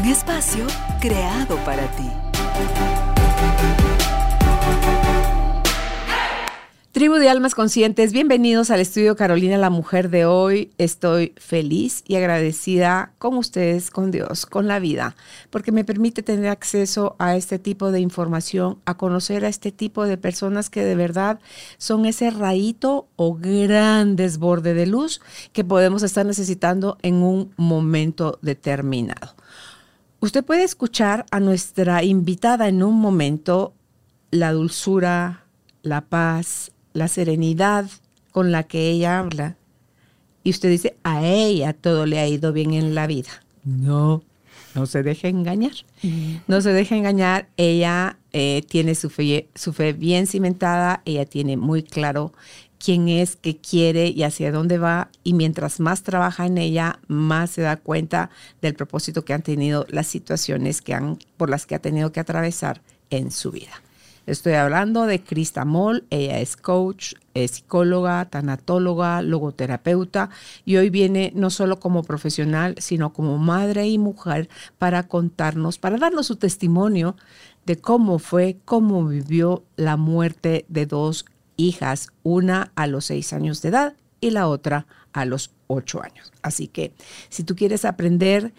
Un espacio creado para ti. Tribu de Almas Conscientes, bienvenidos al estudio Carolina, la mujer de hoy. Estoy feliz y agradecida con ustedes, con Dios, con la vida, porque me permite tener acceso a este tipo de información, a conocer a este tipo de personas que de verdad son ese rayito o gran desborde de luz que podemos estar necesitando en un momento determinado. Usted puede escuchar a nuestra invitada en un momento la dulzura, la paz, la serenidad con la que ella habla. Y usted dice, a ella todo le ha ido bien en la vida. No, no se deje engañar. No se deje engañar. Ella eh, tiene su fe, su fe bien cimentada, ella tiene muy claro quién es, qué quiere y hacia dónde va. Y mientras más trabaja en ella, más se da cuenta del propósito que han tenido las situaciones que han, por las que ha tenido que atravesar en su vida. Estoy hablando de Krista Moll, ella es coach, es psicóloga, tanatóloga, logoterapeuta y hoy viene no solo como profesional, sino como madre y mujer para contarnos, para darnos su testimonio de cómo fue, cómo vivió la muerte de dos hijas, una a los seis años de edad y la otra a los ocho años. Así que si tú quieres aprender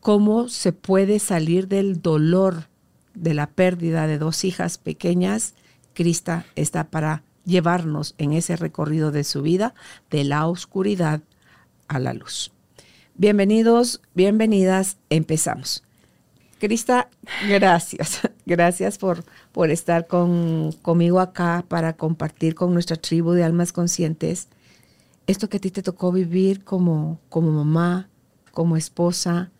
cómo se puede salir del dolor de la pérdida de dos hijas pequeñas, Krista está para llevarnos en ese recorrido de su vida de la oscuridad a la luz. Bienvenidos, bienvenidas, empezamos. Krista, gracias. Gracias por, por estar con, conmigo acá para compartir con nuestra tribu de almas conscientes esto que a ti te tocó vivir como, como mamá, como esposa,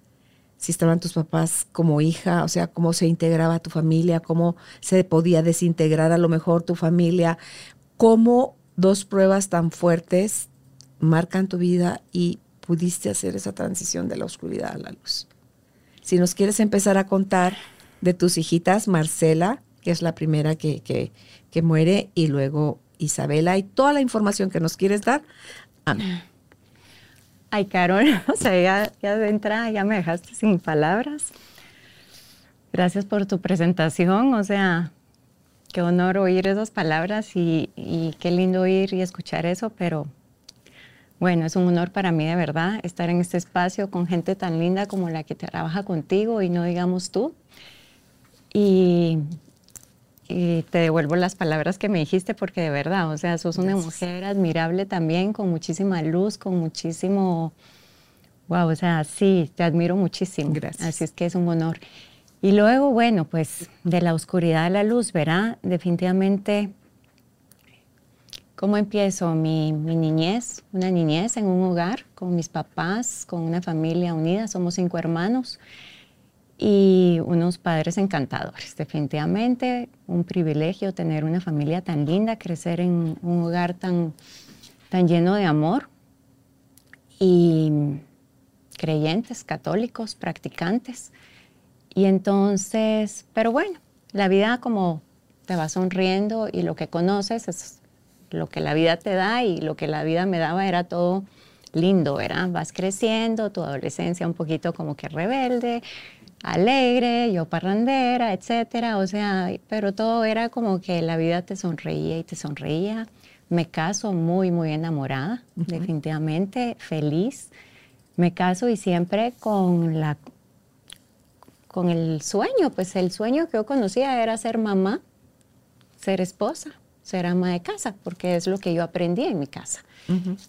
si estaban tus papás como hija, o sea, cómo se integraba tu familia, cómo se podía desintegrar a lo mejor tu familia, cómo dos pruebas tan fuertes marcan tu vida y pudiste hacer esa transición de la oscuridad a la luz. Si nos quieres empezar a contar de tus hijitas, Marcela, que es la primera que, que, muere, y luego Isabela, y toda la información que nos quieres dar. Amén. Ay, Carol, o sea, ya, de entrada ya me dejaste sin palabras. Gracias por tu presentación, o sea, qué honor oír esas palabras y, y, qué lindo oír y escuchar eso, pero bueno, es un honor para mí de verdad estar en este espacio con gente tan linda como la que trabaja contigo y no digamos tú. Y y te devuelvo las palabras que me dijiste porque de verdad, o sea, sos una mujer admirable también, con muchísima luz, con muchísimo, wow, o sea, sí, te admiro muchísimo. Gracias. Así es que es un honor. Y luego, bueno, pues de la oscuridad a la luz, ¿verdad? Definitivamente, ¿cómo empiezo? Mi, niñez, una niñez en un hogar con mis papás, con una familia unida, somos cinco hermanos y unos padres encantadores. Definitivamente un privilegio tener una familia tan linda, crecer en un hogar tan, tan lleno de amor y creyentes, católicos, practicantes. Y entonces, pero bueno, la vida como te va sonriendo y lo que conoces es lo que la vida te da y lo que la vida me daba era todo lindo, ¿verdad? Vas creciendo, tu adolescencia un poquito como que rebelde, alegre, yo parrandera, etcétera, o sea, pero todo era como que la vida te sonreía y te sonreía. Me caso muy, muy enamorada, definitivamente, feliz. Me caso y siempre con la con el sueño, pues el sueño que yo conocía era ser mamá, ser esposa, ser ama de casa, porque es lo que yo aprendí en mi casa.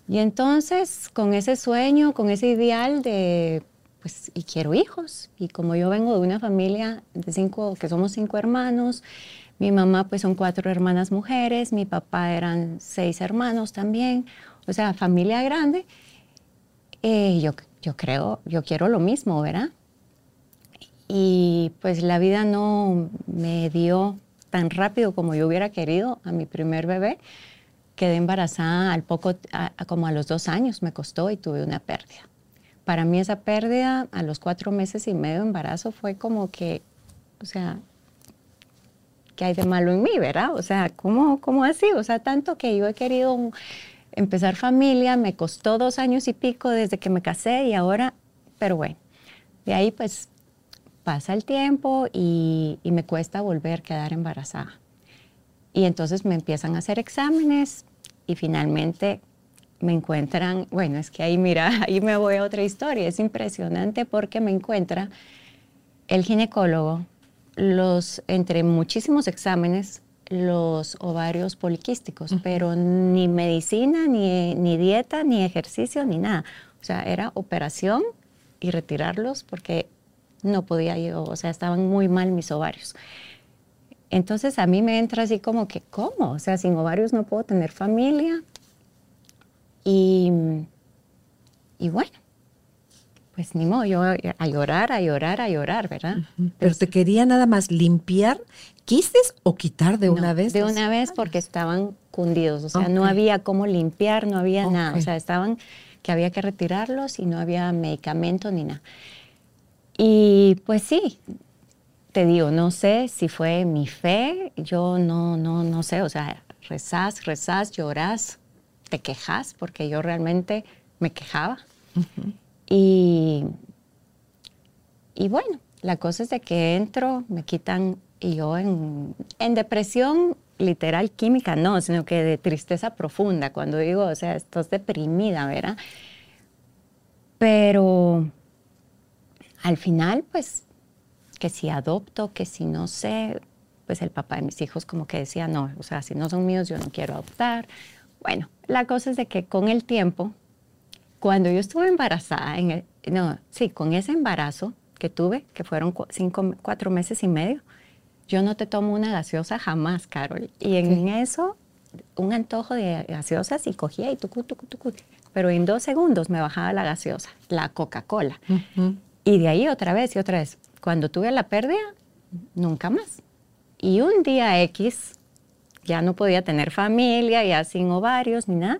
Y entonces, con ese sueño, con ese ideal de pues, y quiero hijos. Y como yo vengo de una familia de cinco, que somos cinco hermanos, mi mamá pues son cuatro hermanas mujeres, mi papá eran seis hermanos también, o sea, familia grande. Eh, yo, yo creo, yo quiero lo mismo, ¿verdad? y pues la vida no me dio tan rápido como yo hubiera querido a mi primer bebé. Quedé embarazada al poco, como a los dos años me costó y tuve una pérdida. Para mí esa pérdida a los cuatro meses y medio de embarazo fue como que, o sea, ¿qué hay de malo en mí, verdad? O sea, ¿cómo, cómo así? O sea, tanto que yo he querido empezar familia, me costó dos años y pico desde que me casé y ahora, pero bueno, de ahí pues pasa el tiempo y, me cuesta volver a quedar embarazada. Y entonces me empiezan a hacer exámenes y finalmente me encuentran, bueno, es que ahí mira, ahí me voy a otra historia, es impresionante porque me encuentra el ginecólogo, los, entre muchísimos exámenes, los ovarios poliquísticos, pero ni medicina, ni, ni dieta, ni ejercicio, ni nada. O sea, era operación y retirarlos porque no podía yo, o sea, estaban muy mal mis ovarios. Entonces a mí me entra así como que, ¿cómo? O sea, sin ovarios no puedo tener familia. Y, y bueno, pues ni modo, yo a llorar, a llorar, a llorar, ¿verdad? Pero te quería nada más limpiar quistes o quitar de una vez. De una vez porque estaban cundidos, o sea, no había cómo limpiar, no había nada, o sea, estaban que había que retirarlos y no había medicamento ni nada. Y pues sí, te digo, no sé si fue mi fe, yo no, no, no sé, o sea, rezás, rezás, llorás, te quejas, porque yo realmente me quejaba. y, y bueno, la cosa es de que entro, me quitan, y yo en, en depresión literal química, no, sino que de tristeza profunda, cuando digo, o sea, estás deprimida, ¿verdad? Pero al final, pues, que si adopto, que si no sé, pues el papá de mis hijos como que decía, no, o sea, si no son míos, yo no quiero adoptar. Bueno, la cosa es de que con el tiempo, cuando yo estuve embarazada, en no, sí, con ese embarazo que tuve, que fueron cinco, cuatro meses y medio, yo no te tomo una gaseosa jamás, Carol. Y en eso, un antojo de gaseosas y cogía y tucu, tucu, tucu. Pero en dos segundos me bajaba la gaseosa, la Coca-Cola. Y de ahí otra vez y otra vez. Cuando tuve la pérdida, nunca más. Y un día X, ya no podía tener familia, ya sin ovarios ni nada,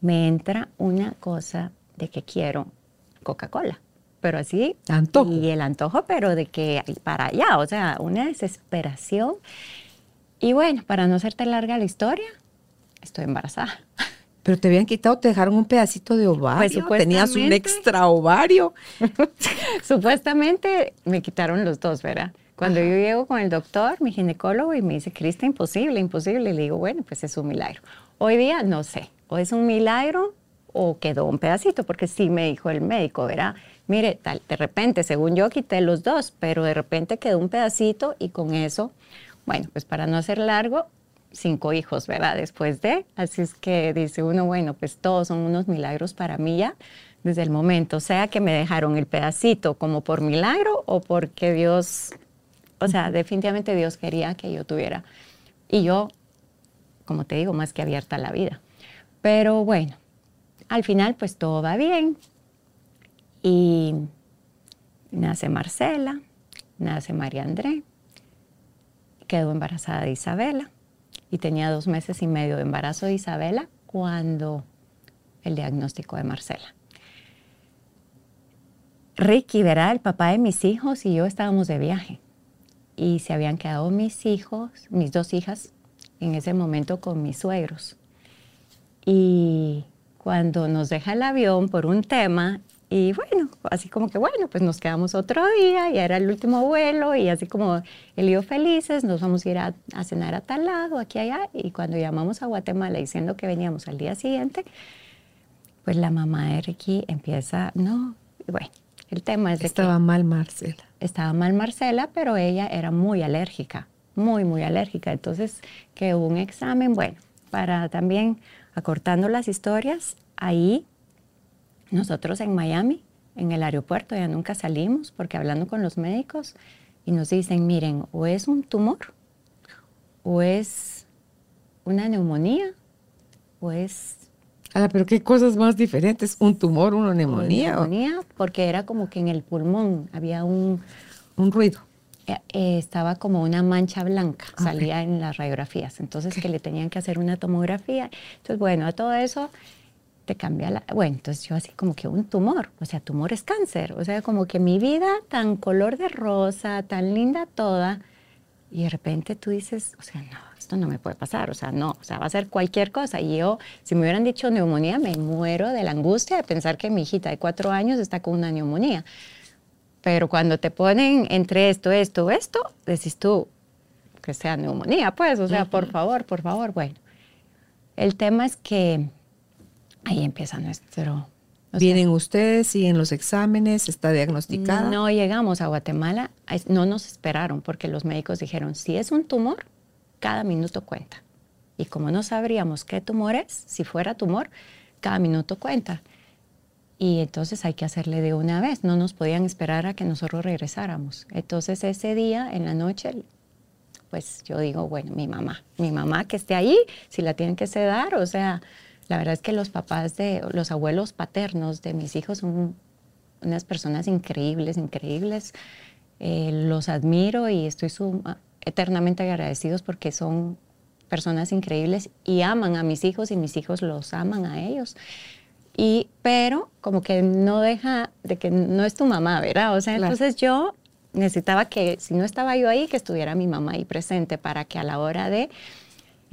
me entra una cosa de que quiero Coca-Cola. Pero así. Antojo. Y el antojo, pero de que para allá, o sea, una desesperación. Y bueno, para no hacerte larga la historia, estoy embarazada. Pero te habían quitado, te dejaron un pedacito de ovario. Pues, Tenías un extra ovario. supuestamente me quitaron los dos, ¿verdad? Cuando yo llego con el doctor, mi ginecólogo, y me dice, Crista, imposible, imposible. le digo, bueno, pues es un milagro. Hoy día no sé, o es un milagro o quedó un pedacito, porque sí me dijo el médico, ¿verdad? Mire, tal, de repente, según yo, quité los dos, pero de repente quedó un pedacito y con eso, bueno, pues para no hacer largo, cinco hijos, ¿verdad? Después de, así es que dice uno, bueno, pues todos son unos milagros para mí ya desde el momento, sea que me dejaron el pedacito como por milagro o porque Dios, o sea, definitivamente Dios quería que yo tuviera. Y yo, como te digo, más que abierta a la vida. Pero bueno, al final pues todo va bien y nace Marcela, nace María André, quedó embarazada de Isabela y tenía dos meses y medio de embarazo de Isabela cuando el diagnóstico de Marcela. Ricky, ¿verdad? El papá de mis hijos y yo estábamos de viaje y se habían quedado mis hijos, mis dos hijas, en ese momento con mis suegros. Y cuando nos deja el avión por un tema, y bueno, así como que bueno, pues nos quedamos otro día, y era el último vuelo, y así como el lío felices, nos vamos a ir a, cenar a tal lado, aquí allá, y cuando llamamos a Guatemala diciendo que veníamos al día siguiente, pues la mamá de Ricky empieza, no, bueno, el tema es de Estaba mal Marcela. Estaba mal Marcela, pero ella era muy alérgica, muy, muy alérgica. Entonces, que hubo un examen, bueno, para también acortando las historias, ahí nosotros en Miami, en el aeropuerto, ya nunca salimos porque hablando con los médicos y nos dicen, miren, o es un tumor, o es una neumonía, o es... Ah, pero qué cosas más diferentes, un tumor, una neumonía. Una neumonía, porque era como que en el pulmón había un, un ruido. Eh, eh, estaba como una mancha blanca, Ok. salía en las radiografías. Entonces que le tenían que hacer una tomografía. Entonces, bueno, a todo eso te cambia la... Bueno, entonces yo así como que un tumor, o sea, tumor es cáncer. O sea, como que mi vida tan color de rosa, tan linda toda, y de repente tú dices, o sea, no, esto no me puede pasar, o sea, no, o sea, va a ser cualquier cosa. Y yo, si me hubieran dicho neumonía, me muero de la angustia de pensar que mi hijita de cuatro años está con una neumonía. Pero cuando te ponen entre esto, esto, esto, decís tú que sea neumonía, pues, o sea, por favor, por favor. Bueno, el tema es que ahí empieza nuestro... o sea, Vienen ustedes, siguen los exámenes, está diagnosticada. no llegamos a Guatemala, no nos esperaron porque los médicos dijeron, si es un tumor, cada minuto cuenta. Y como no sabríamos qué tumor es, si fuera tumor, cada minuto cuenta. Y entonces hay que hacerle de una vez, no nos podían esperar a que nosotros regresáramos. Entonces ese día, en la noche, pues yo digo, bueno, mi mamá, mi mamá que esté ahí, si la tienen que sedar, o sea, la verdad es que los papás de, los abuelos paternos de mis hijos son unas personas increíbles, increíbles. Eh, los admiro y estoy suma- eternamente agradecidos porque son personas increíbles y aman a mis hijos y mis hijos los aman a ellos. Y, pero como que no deja de que no es tu mamá, ¿verdad? O sea, Claro. entonces yo necesitaba que, si no estaba yo ahí, que estuviera mi mamá ahí presente para que a la hora de...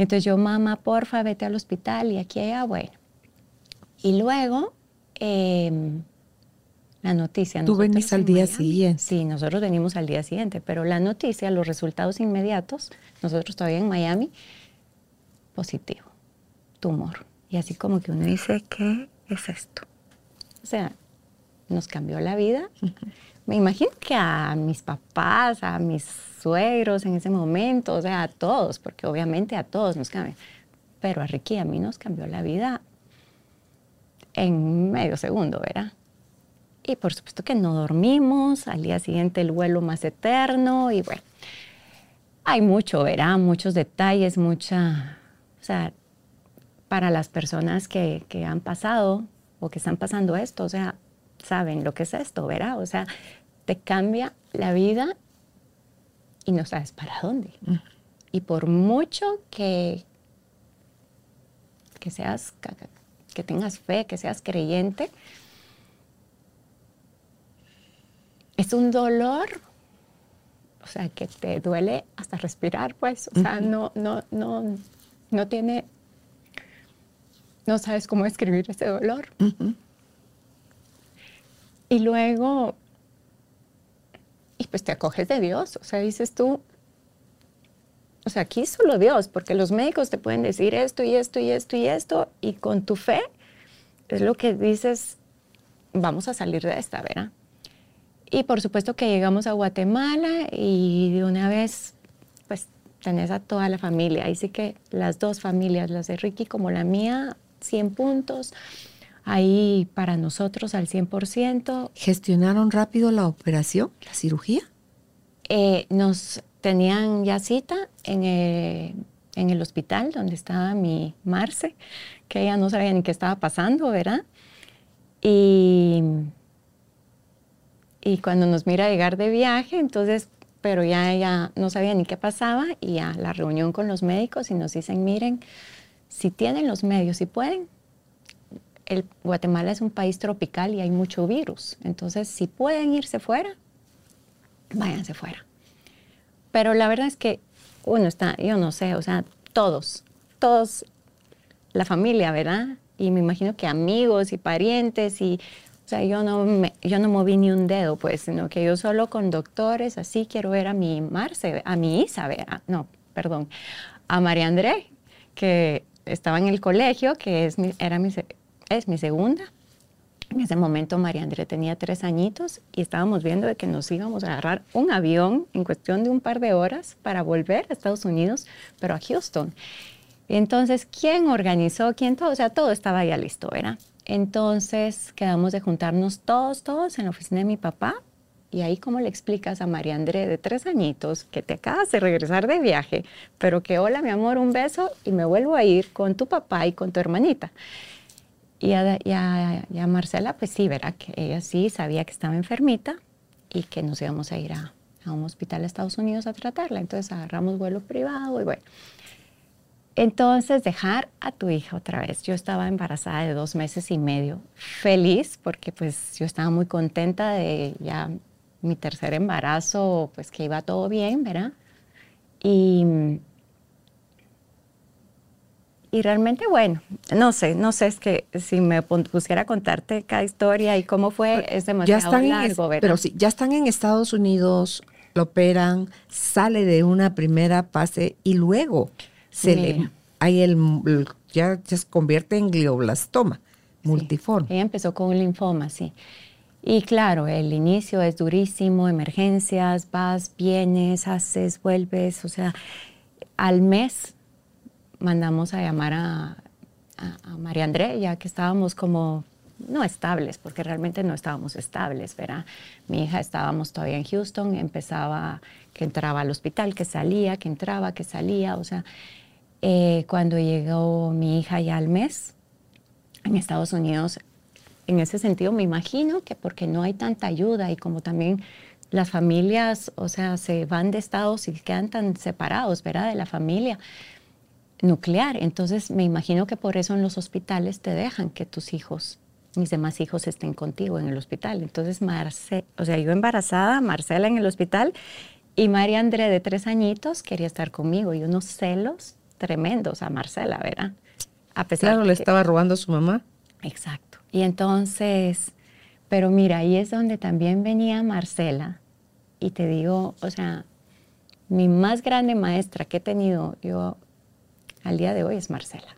Entonces yo, mamá, porfa, vete al hospital y aquí allá, bueno. Y luego, em, la noticia. Tú venís al día Miami- siguiente. Sí, nosotros venimos al día siguiente, pero la noticia, los resultados inmediatos, nosotros todavía en Miami, positivo, tumor. Y así como que uno dice, ¿qué es esto? O sea, nos cambió la vida. Me imagino que a mis papás, a mis suegros en ese momento, o sea, a todos, porque obviamente a todos nos cambia. Pero a Ricky a mí nos cambió la vida en medio segundo, ¿verdad? Y por supuesto que no dormimos, al día siguiente el vuelo más eterno y bueno, hay mucho, ¿verdad? Muchos detalles, mucha, o sea, para las personas que, que han pasado o que están pasando esto, o sea, saben lo que es esto, ¿verdad? O sea, te cambia la vida y no sabes para dónde. Y por mucho que, que seas, que tengas fe, que seas creyente, es un dolor, o sea, que te duele hasta respirar, pues, o sea, no, no, no, no tiene, no sabes cómo describir ese dolor. Y luego, y pues te acoges de Dios, o sea, dices tú, o sea, aquí solo Dios, porque los médicos te pueden decir esto y esto y esto y esto, y con tu fe es lo que dices, vamos a salir de esta, ¿verdad? Y por supuesto que llegamos a Guatemala y de una vez, pues tenés a toda la familia. Ahí sí que las dos familias, las de Ricky como la mía, 100 puntos. Ahí para nosotros al 100%. ¿Gestionaron rápido la operación, la cirugía? Eh, nos tenían ya cita en el, en el hospital donde estaba mi Marce, que ella no sabía ni qué estaba pasando, ¿verdad? Y, y cuando nos mira llegar de viaje, entonces, pero ya ella no sabía ni qué pasaba y a la reunión con los médicos y nos dicen, miren, si tienen los medios, si pueden, el Guatemala es un país tropical y hay mucho virus, entonces si pueden irse fuera, váyanse fuera. Pero la verdad es que uno está, yo no sé, o sea, todos, todos, la familia, ¿verdad? Y me imagino que amigos y parientes y, o sea, yo no, me, yo no moví ni un dedo, pues, sino que yo solo con doctores, así quiero ver a mi Marce, a mi Isa, ¿verdad? no, perdón, a María André, que estaba en el colegio, que es mi, era mi, es mi segunda. En ese momento María André tenía tres añitos y estábamos viendo de que nos íbamos a agarrar un avión en cuestión de un par de horas para volver a Estados Unidos, pero a Houston. Entonces, ¿quién organizó? ¿Quién todo? O sea, todo estaba ya listo, ¿verdad? Entonces quedamos de juntarnos todos, todos en la oficina de mi papá. Y ahí, ¿cómo le explicas a María André de tres añitos que te acabas de regresar de viaje, pero que hola, mi amor, un beso y me vuelvo a ir con tu papá y con tu hermanita? Y a, y a- a Marcela, pues sí, verá que ella sí sabía que estaba enfermita y que nos íbamos a ir a, a un hospital de Estados Unidos a tratarla. Entonces agarramos vuelo privado y bueno. Entonces, dejar a tu hija otra vez. Yo estaba embarazada de dos meses y medio, feliz porque pues yo estaba muy contenta de ya mi tercer embarazo, pues que iba todo bien, ¿verdad? Y, y realmente, bueno, no sé, no sé, es que si me pusiera a contarte cada historia y cómo fue, es demasiado largo, ¿verdad? Pero sí, ya están en Estados Unidos, lo operan, sale de una primera fase y luego se le, hay el, ya, se convierte en glioblastoma multiforme. ella empezó con un linfoma, sí. Y claro, el inicio es durísimo, emergencias, vas, vienes, haces, vuelves, o sea, al mes mandamos a llamar a, a, María André, ya que estábamos como no estables, porque realmente no estábamos estables, ¿verdad? Mi hija estábamos todavía en Houston, empezaba que entraba al hospital, que salía, que entraba, que salía, o sea, eh, cuando llegó mi hija ya al mes, en Estados Unidos, en ese sentido me imagino que porque no hay tanta ayuda y como también las familias, o sea, se van de estados y quedan tan separados, ¿verdad? De la familia nuclear. Entonces me imagino que por eso en los hospitales te dejan que tus hijos, mis demás hijos estén contigo en el hospital. Entonces, Marce, o sea, yo embarazada, Marcela en el hospital y María André de tres añitos quería estar conmigo y unos celos tremendos a Marcela, ¿verdad? A pesar claro, le estaba robando a su mamá. Exacto. Y entonces, pero mira, ahí es donde también venía Marcela. Y te digo, o sea, mi más grande maestra que he tenido yo al día de hoy es Marcela.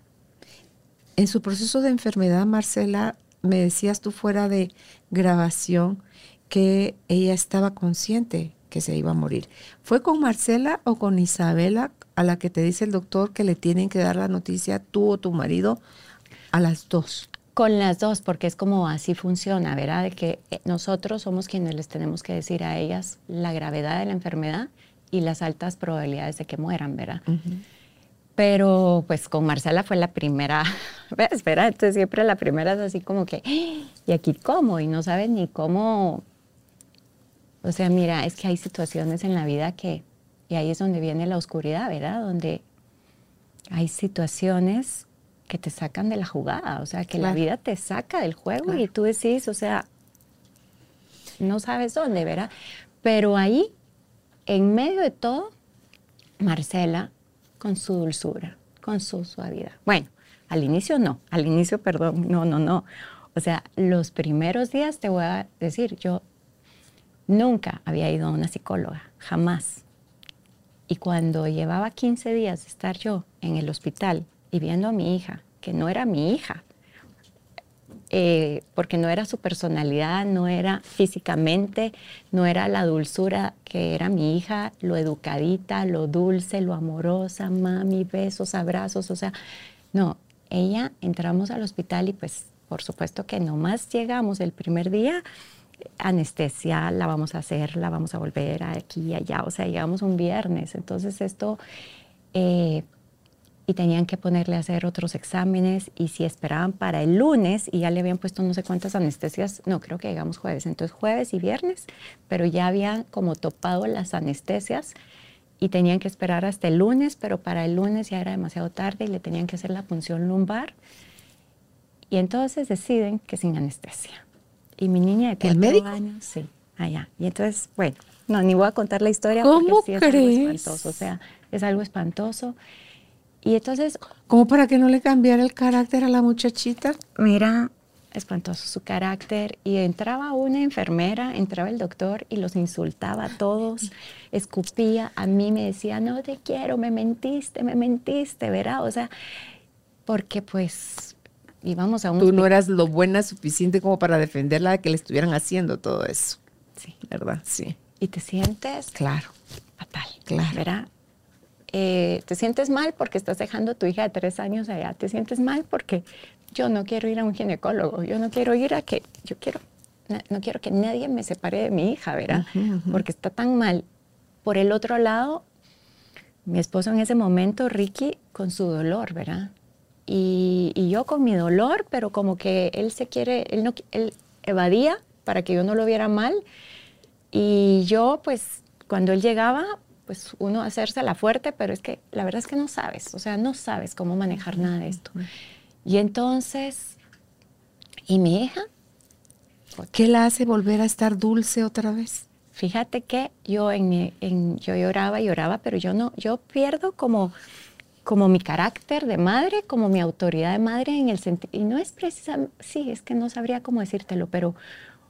En su proceso de enfermedad, Marcela, me decías tú fuera de grabación que ella estaba consciente que se iba a morir. ¿Fue con Marcela o con Isabela a la que te dice el doctor que le tienen que dar la noticia tú o tu marido a las dos? Con las dos, porque es como así funciona, ¿verdad? De que eh, nosotros somos quienes les tenemos que decir a ellas la gravedad de la enfermedad y las altas probabilidades de que mueran, ¿verdad? Pero pues con Marcela fue la primera, ¿ves? ¿verdad? Entonces siempre la primera es así como que, ¿y aquí cómo? Y no sabes ni cómo. O sea, mira, es que hay situaciones en la vida que y ahí es donde viene la oscuridad, ¿verdad? Donde hay situaciones que te sacan de la jugada, o sea, que la vida te saca del juego y tú decís, o sea, no sabes dónde, ¿verdad? Pero ahí, en medio de todo, Marcela, con su dulzura, con su suavidad. Bueno, al inicio no, al inicio, perdón, no, no, no. O sea, los primeros días te voy a decir, yo nunca había ido a una psicóloga, jamás. Y cuando llevaba 15 días de estar yo en el hospital y viendo a mi hija, que no era mi hija, eh, porque no era su personalidad, no era físicamente, no era la dulzura que era mi hija, lo educadita, lo dulce, lo amorosa, mami, besos, abrazos, o sea, no, ella entramos al hospital y pues por supuesto que nomás llegamos el primer día, anestesia la vamos a hacer, la vamos a volver aquí y allá, o sea, llegamos un viernes, entonces esto, eh, y tenían que ponerle a hacer otros exámenes, y si esperaban para el lunes, y ya le habían puesto no sé cuántas anestesias, no, creo que llegamos jueves, entonces jueves y viernes, pero ya habían como topado las anestesias, y tenían que esperar hasta el lunes, pero para el lunes ya era demasiado tarde y le tenían que hacer la punción lumbar, y entonces deciden que sin anestesia. Y mi niña de cuatro médico? años, sí, allá. Y entonces, bueno, no, ni voy a contar la historia ¿Cómo porque sí crees? es algo espantoso. O sea, es algo espantoso. Y entonces, ¿Cómo para que no le cambiara el carácter a la muchachita? mira, espantoso su carácter. Y entraba una enfermera, entraba el doctor y los insultaba a todos, escupía. A mí me decía, no te quiero, me mentiste, me mentiste, ¿verdad? O sea, porque pues íbamos a un Tú no eras lo buena suficiente como para defenderla de que le estuvieran haciendo todo eso, Sí. ¿verdad? Sí. Y te sientes Claro. fatal, Claro. ¿verdad? Eh, te sientes mal porque estás dejando a tu hija de tres años allá, te sientes mal porque yo no quiero ir a un ginecólogo, yo no quiero ir a que, yo quiero, na- no quiero que nadie me separe de mi hija, ¿verdad? Ujú, ujú. Porque está tan mal. Por el otro lado, mi esposo en ese momento, Ricky, con su dolor, ¿verdad? Y, y yo con mi dolor, pero como que él se quiere, él, no, él evadía para que yo no lo viera mal. Y yo, pues, cuando él llegaba, pues uno hacerse la fuerte, pero es que la verdad es que no sabes, o sea, no sabes cómo manejar nada de esto. Y entonces, ¿y mi hija? ¿Qué la hace volver a estar dulce otra vez? Fíjate que yo en, en yo lloraba y lloraba, pero yo no, yo pierdo como como mi carácter de madre, como mi autoridad de madre en el sentido, y no es precisamente, sí, es que no sabría cómo decírtelo, pero,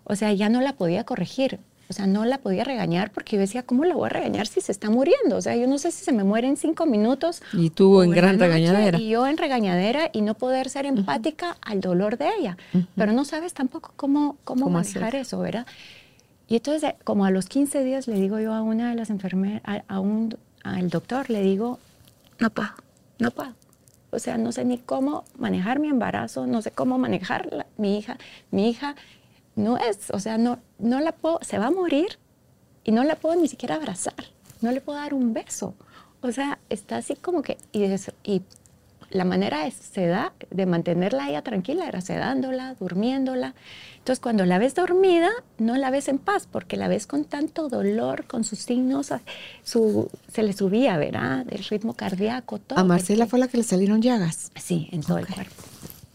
o sea, ya no la podía corregir, o sea, no la podía regañar porque yo decía, ¿cómo la voy a regañar si se está muriendo? O sea, yo no sé si se me muere en cinco minutos. Y tú en gran regañadera. Y yo en regañadera y no poder ser empática al dolor de ella. Pero no sabes tampoco cómo, cómo, manejar eso, ¿verdad? Y entonces, como a los 15 días le digo yo a una de las enfermeras, a, un, al doctor, le digo, no puedo, no puedo. O sea, no sé ni cómo manejar mi embarazo, no sé cómo manejar mi hija. Mi hija no es, o sea, no, no la puedo, se va a morir y no la puedo ni siquiera abrazar, no le puedo dar un beso. O sea, está así como que, y, y la manera es, se da de mantenerla ella tranquila era sedándola, durmiéndola. Entonces, cuando la ves dormida, no la ves en paz, porque la ves con tanto dolor, con sus signos, su, se le subía, ¿verdad? El ritmo cardíaco, todo. ¿A Marcela fue la que le salieron llagas? Sí, en todo el cuerpo.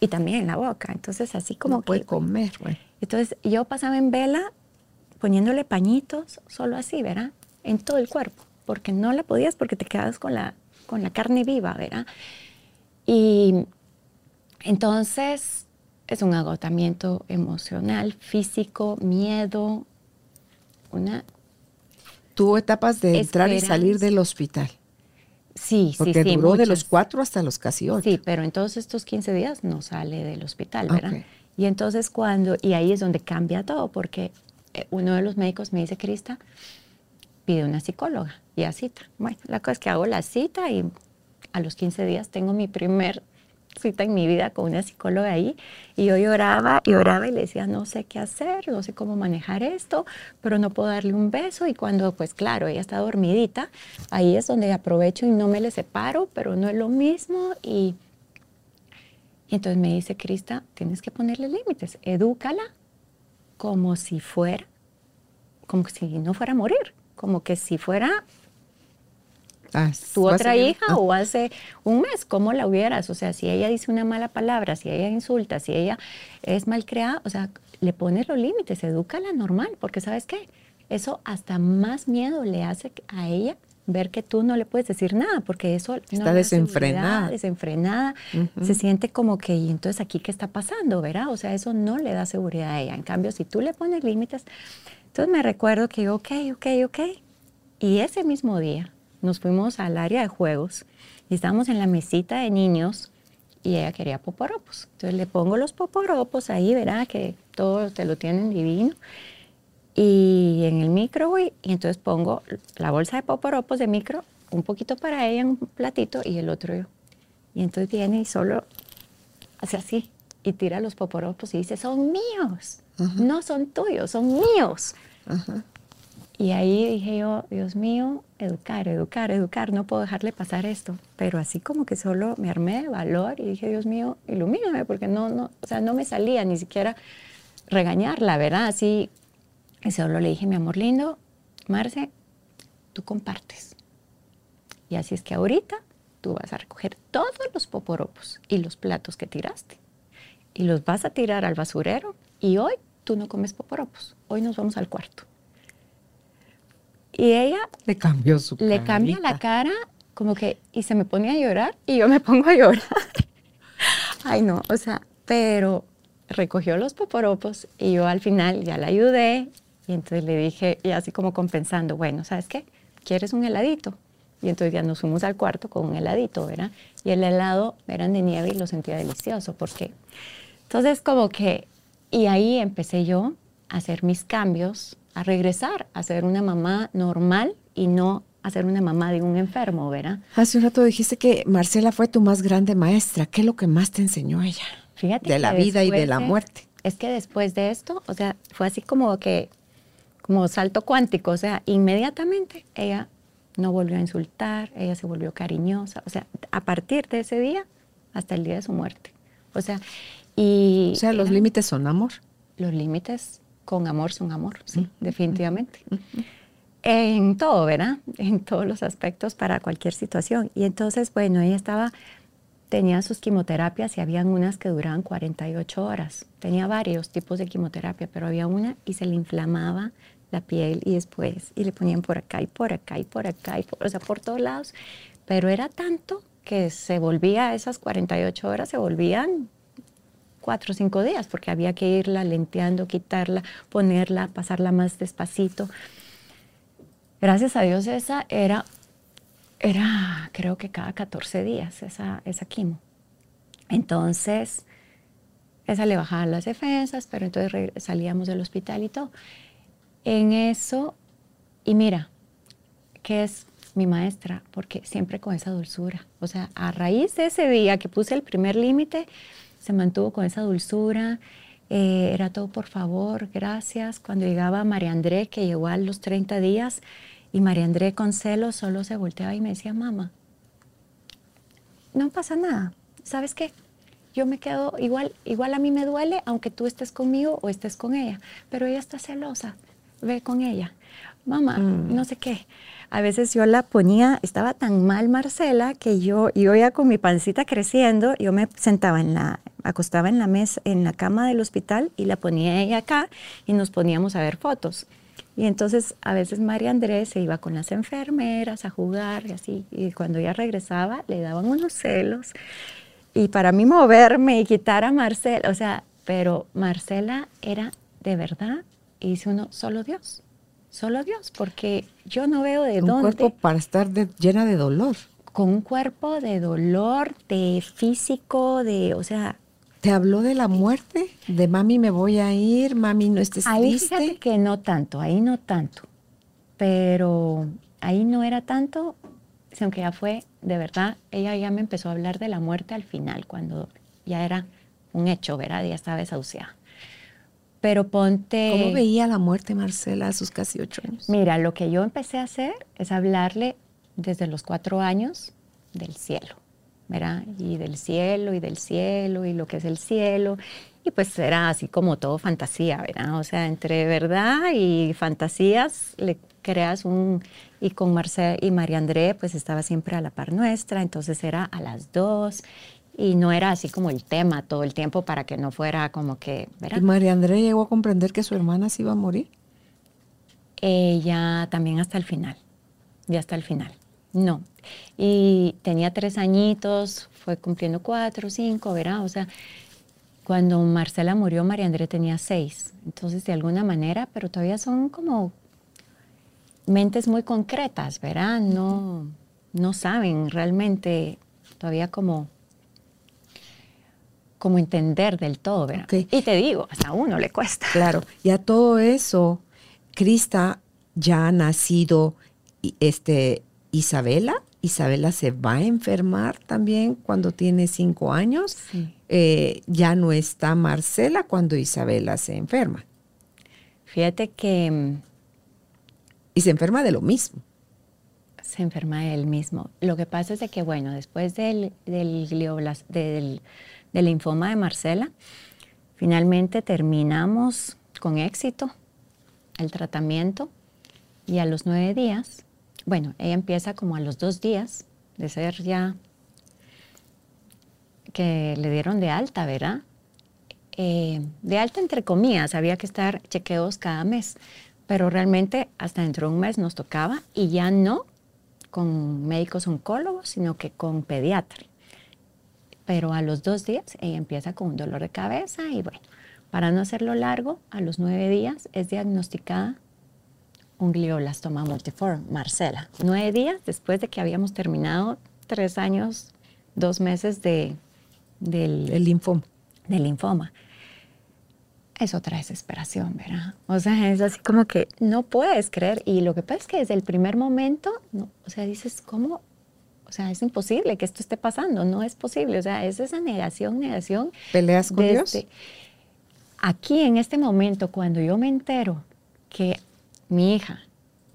Y también en la boca. Entonces, así como no puede comer, güey. Entonces, yo pasaba en vela poniéndole pañitos, solo así, ¿verdad? En todo el cuerpo, porque no la podías, porque te quedabas con la, con la carne viva, ¿verdad? Y entonces es un agotamiento emocional, físico, miedo, una... Tuvo etapas de entrar y salir del hospital. Sí, Porque sí, duró de los cuatro hasta los casi ocho. Sí, pero en todos estos 15 días no sale del hospital, ¿verdad? Y entonces cuando, y ahí es donde cambia todo, porque eh, uno de los médicos me dice, Crista, pide una psicóloga y a cita. Bueno, la cosa es que hago la cita y a los 15 días tengo mi primer cita en mi vida con una psicóloga ahí y yo lloraba y lloraba y le decía no sé qué hacer, no sé cómo manejar esto, pero no puedo darle un beso y cuando pues claro, ella está dormidita, ahí es donde aprovecho y no me le separo, pero no es lo mismo. Y, y entonces me dice Crista, tienes que ponerle límites, edúcala como si fuera, como si no fuera a morir, como que si fuera Ah, tu otra hija ah. o hace un mes, ¿cómo la hubieras? O sea, si ella dice una mala palabra, si ella insulta, si ella es mal creada, o sea, le pones los límites, edúcala normal, porque ¿sabes qué? Eso hasta más miedo le hace a ella ver que tú no le puedes decir nada, porque eso está desenfrenada. Desenfrenada, se siente como que, ¿y entonces aquí qué está pasando, verdad? O sea, eso no le da seguridad a ella. En cambio, si tú le pones límites, entonces me recuerdo que, ok, ok, ok, y ese mismo día, nos fuimos al área de juegos y estábamos en la mesita de niños y ella quería poporopos. Entonces le pongo los poporopos ahí, verá que todo te lo tienen divino. Y en el micro, y entonces pongo la bolsa de poporopos de micro, un poquito para ella en un platito y el otro yo. Y entonces viene y solo hace así y tira los poporopos y dice, son míos, no son tuyos, son míos. Y ahí dije yo, Dios mío, educar, educar, educar, no puedo dejarle pasar esto. Pero así como que solo me armé de valor y dije, Dios mío, ilumíname, porque no, no, o sea, no me salía ni siquiera regañarla, ¿verdad? Así, y solo le dije, mi amor lindo, Marce, tú compartes. Y así es que ahorita tú vas a recoger todos los poporopos y los platos que tiraste y los vas a tirar al basurero y hoy tú no comes poporopos, hoy nos vamos al cuarto. Y ella le cambió su Le cambia la cara como que y se me pone a llorar y yo me pongo a llorar. Ay, no, o sea, pero recogió los poporopos y yo al final ya la ayudé y entonces le dije, y así como compensando, bueno, ¿sabes qué? ¿Quieres un heladito? Y entonces ya nos fuimos al cuarto con un heladito, ¿verdad? Y el helado era de nieve y lo sentía delicioso, porque entonces como que, y ahí empecé yo a hacer mis cambios a regresar a ser una mamá normal y no a ser una mamá de un enfermo, ¿verdad? Hace un rato dijiste que Marcela fue tu más grande maestra. ¿Qué es lo que más te enseñó ella? Fíjate. De la vida y de la muerte. Es que después de esto, o sea, fue así como que, como salto cuántico, o sea, inmediatamente ella no volvió a insultar, ella se volvió cariñosa, o sea, a partir de ese día hasta el día de su muerte. O sea, y... O sea, los límites son amor. Los límites con amor son amor, sí, definitivamente. En todo, ¿verdad? En todos los aspectos para cualquier situación. Y entonces, bueno, ella estaba, tenía sus quimioterapias y habían unas que duraban 48 horas. Tenía varios tipos de quimioterapia, pero había una y se le inflamaba la piel y después, y le ponían por acá y por acá y por acá, y por, o sea, por todos lados. Pero era tanto que se volvía, esas 48 horas se volvían cuatro o cinco días, porque había que irla lenteando, quitarla, ponerla, pasarla más despacito. Gracias a Dios esa era, era creo que cada 14 días esa, esa quimo. Entonces, esa le bajaban las defensas, pero entonces salíamos del hospital y todo. En eso, y mira, que es mi maestra, porque siempre con esa dulzura. O sea, a raíz de ese día que puse el primer límite, se mantuvo con esa dulzura. Eh, era todo por favor, gracias. Cuando llegaba María André, que llegó a los 30 días, y María André con celos solo se volteaba y me decía, mamá, no pasa nada. ¿Sabes qué? Yo me quedo igual, igual a mí me duele, aunque tú estés conmigo o estés con ella, pero ella está celosa, ve con ella. Mamá, mm. no sé qué a veces yo la ponía, estaba tan mal Marcela que yo, yo ya con mi pancita creciendo, yo me sentaba en la, acostaba en la mesa, en la cama del hospital y la ponía ella acá y nos poníamos a ver fotos. Y entonces a veces María Andrés se iba con las enfermeras a jugar y así, y cuando ella regresaba le daban unos celos. Y para mí moverme y quitar a Marcela, o sea, pero Marcela era de verdad, y dice uno, solo Dios. Solo Dios, porque yo no veo de dónde. Un cuerpo para estar llena de dolor. Con un cuerpo de dolor, de físico, de, o sea. ¿Te habló de la muerte? De mami me voy a ir, mami no estés ahí triste. Fíjate que no tanto, ahí no tanto. Pero ahí no era tanto, sino que ya fue, de verdad, ella ya me empezó a hablar de la muerte al final, cuando ya era un hecho, ¿verdad? Ya estaba desahuciada. Pero ponte... ¿Cómo veía la muerte Marcela a sus casi ocho años? Mira, lo que yo empecé a hacer es hablarle desde los cuatro años del cielo, ¿verdad? Y del cielo y del cielo y lo que es el cielo. Y pues era así como todo fantasía, ¿verdad? O sea, entre verdad y fantasías le creas un... Y con Marcela y María André pues estaba siempre a la par nuestra, entonces era a las dos y no era así como el tema todo el tiempo para que no fuera como que... ¿Y María Andrea llegó a comprender que su hermana se iba a morir? Ella también hasta el final, ya hasta el final. No. Y tenía tres añitos, fue cumpliendo cuatro, cinco, ¿verdad? O sea, cuando Marcela murió, María Andrea tenía seis. Entonces, de alguna manera, pero todavía son como mentes muy concretas, ¿verdad? No, no saben realmente todavía como como entender del todo, ¿verdad? Y te digo, hasta a uno le cuesta. Claro, y a todo eso, Crista ya ha nacido este, Isabela. Isabela se va a enfermar también cuando tiene cinco años. Eh, ya no está Marcela cuando Isabela se enferma. Fíjate que... Mm, y se enferma de lo mismo. Se enferma de él mismo. Lo que pasa es de que, bueno, después del, del, del del linfoma de Marcela. Finalmente terminamos con éxito el tratamiento y a los nueve días, bueno, ella empieza como a los dos días de ser ya que le dieron de alta, ¿verdad? Eh, de alta entre comillas, había que estar chequeos cada mes, pero realmente hasta dentro de un mes nos tocaba y ya no con médicos oncólogos, sino que con pediatra pero a los dos días ella empieza con un dolor de cabeza y bueno, para no hacerlo largo, a los nueve días es diagnosticada un glioblastoma multiforme, Marcela. Nueve días después de que habíamos terminado tres años, dos meses de, del El linfoma. Del linfoma. Es otra desesperación, ¿verdad? O sea, es así como que no puedes creer. Y lo que pasa es que desde el primer momento, o sea, dices, ¿cómo o sea, es imposible que esto esté pasando, no es posible. O sea, es esa negación, negación. ¿Peleas con Dios? Aquí, en este momento, cuando yo me entero que mi hija,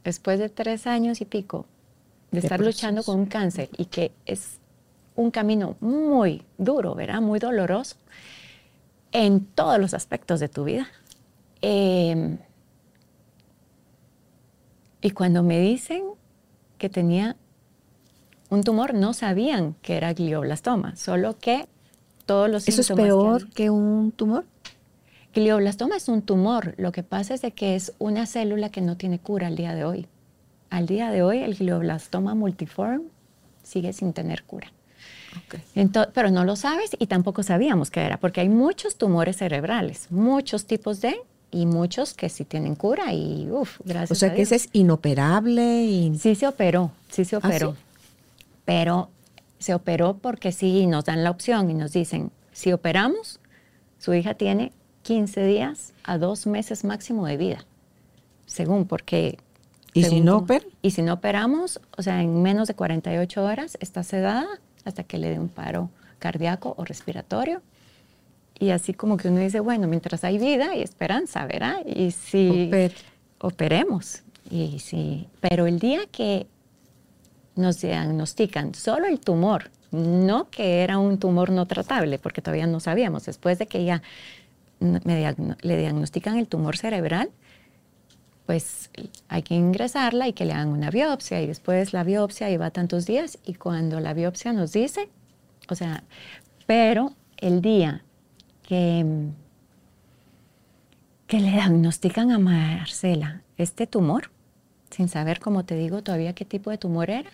después de tres años y pico de estar luchando con un cáncer y que es un camino muy duro, ¿verdad? Muy doloroso en todos los aspectos de tu vida. Em, Y cuando me dicen que tenía un tumor, no sabían que era glioblastoma, solo que todos los ¿Eso es peor que, un tumor? Glioblastoma es un tumor. Lo que pasa es de que es una célula que no tiene cura al día de hoy. Al día de hoy, el glioblastoma multiforme sigue sin tener cura. pero no lo sabes y tampoco sabíamos qué era, porque hay muchos tumores cerebrales, muchos tipos de y muchos que sí tienen cura y uff, gracias. O sea que ese es inoperable. Y... Sí se operó, sí se ¿Ah, operó. Pero se operó porque sí nos dan la opción y nos dicen, si operamos, su hija tiene 15 días a dos meses máximo de vida, según porque... ¿Y si no operan? Y si no operamos, o sea, en menos de 48 horas está sedada hasta que le dé un paro cardíaco o respiratorio y así como que uno dice, bueno, mientras hay vida hay esperanza, ¿verdad? Y si operemos. Y si, pero el día que nos diagnostican solo el tumor, no que era un tumor no tratable, porque todavía no sabíamos, después de que ya le diagnostican el tumor cerebral, pues hay que ingresarla y que le hagan una biopsia y después la biopsia lleva tantos días y cuando la biopsia nos dice, o sea, pero el día que, que le diagnostican a Marcela este tumor, sin saber, como te digo, todavía qué tipo de tumor era,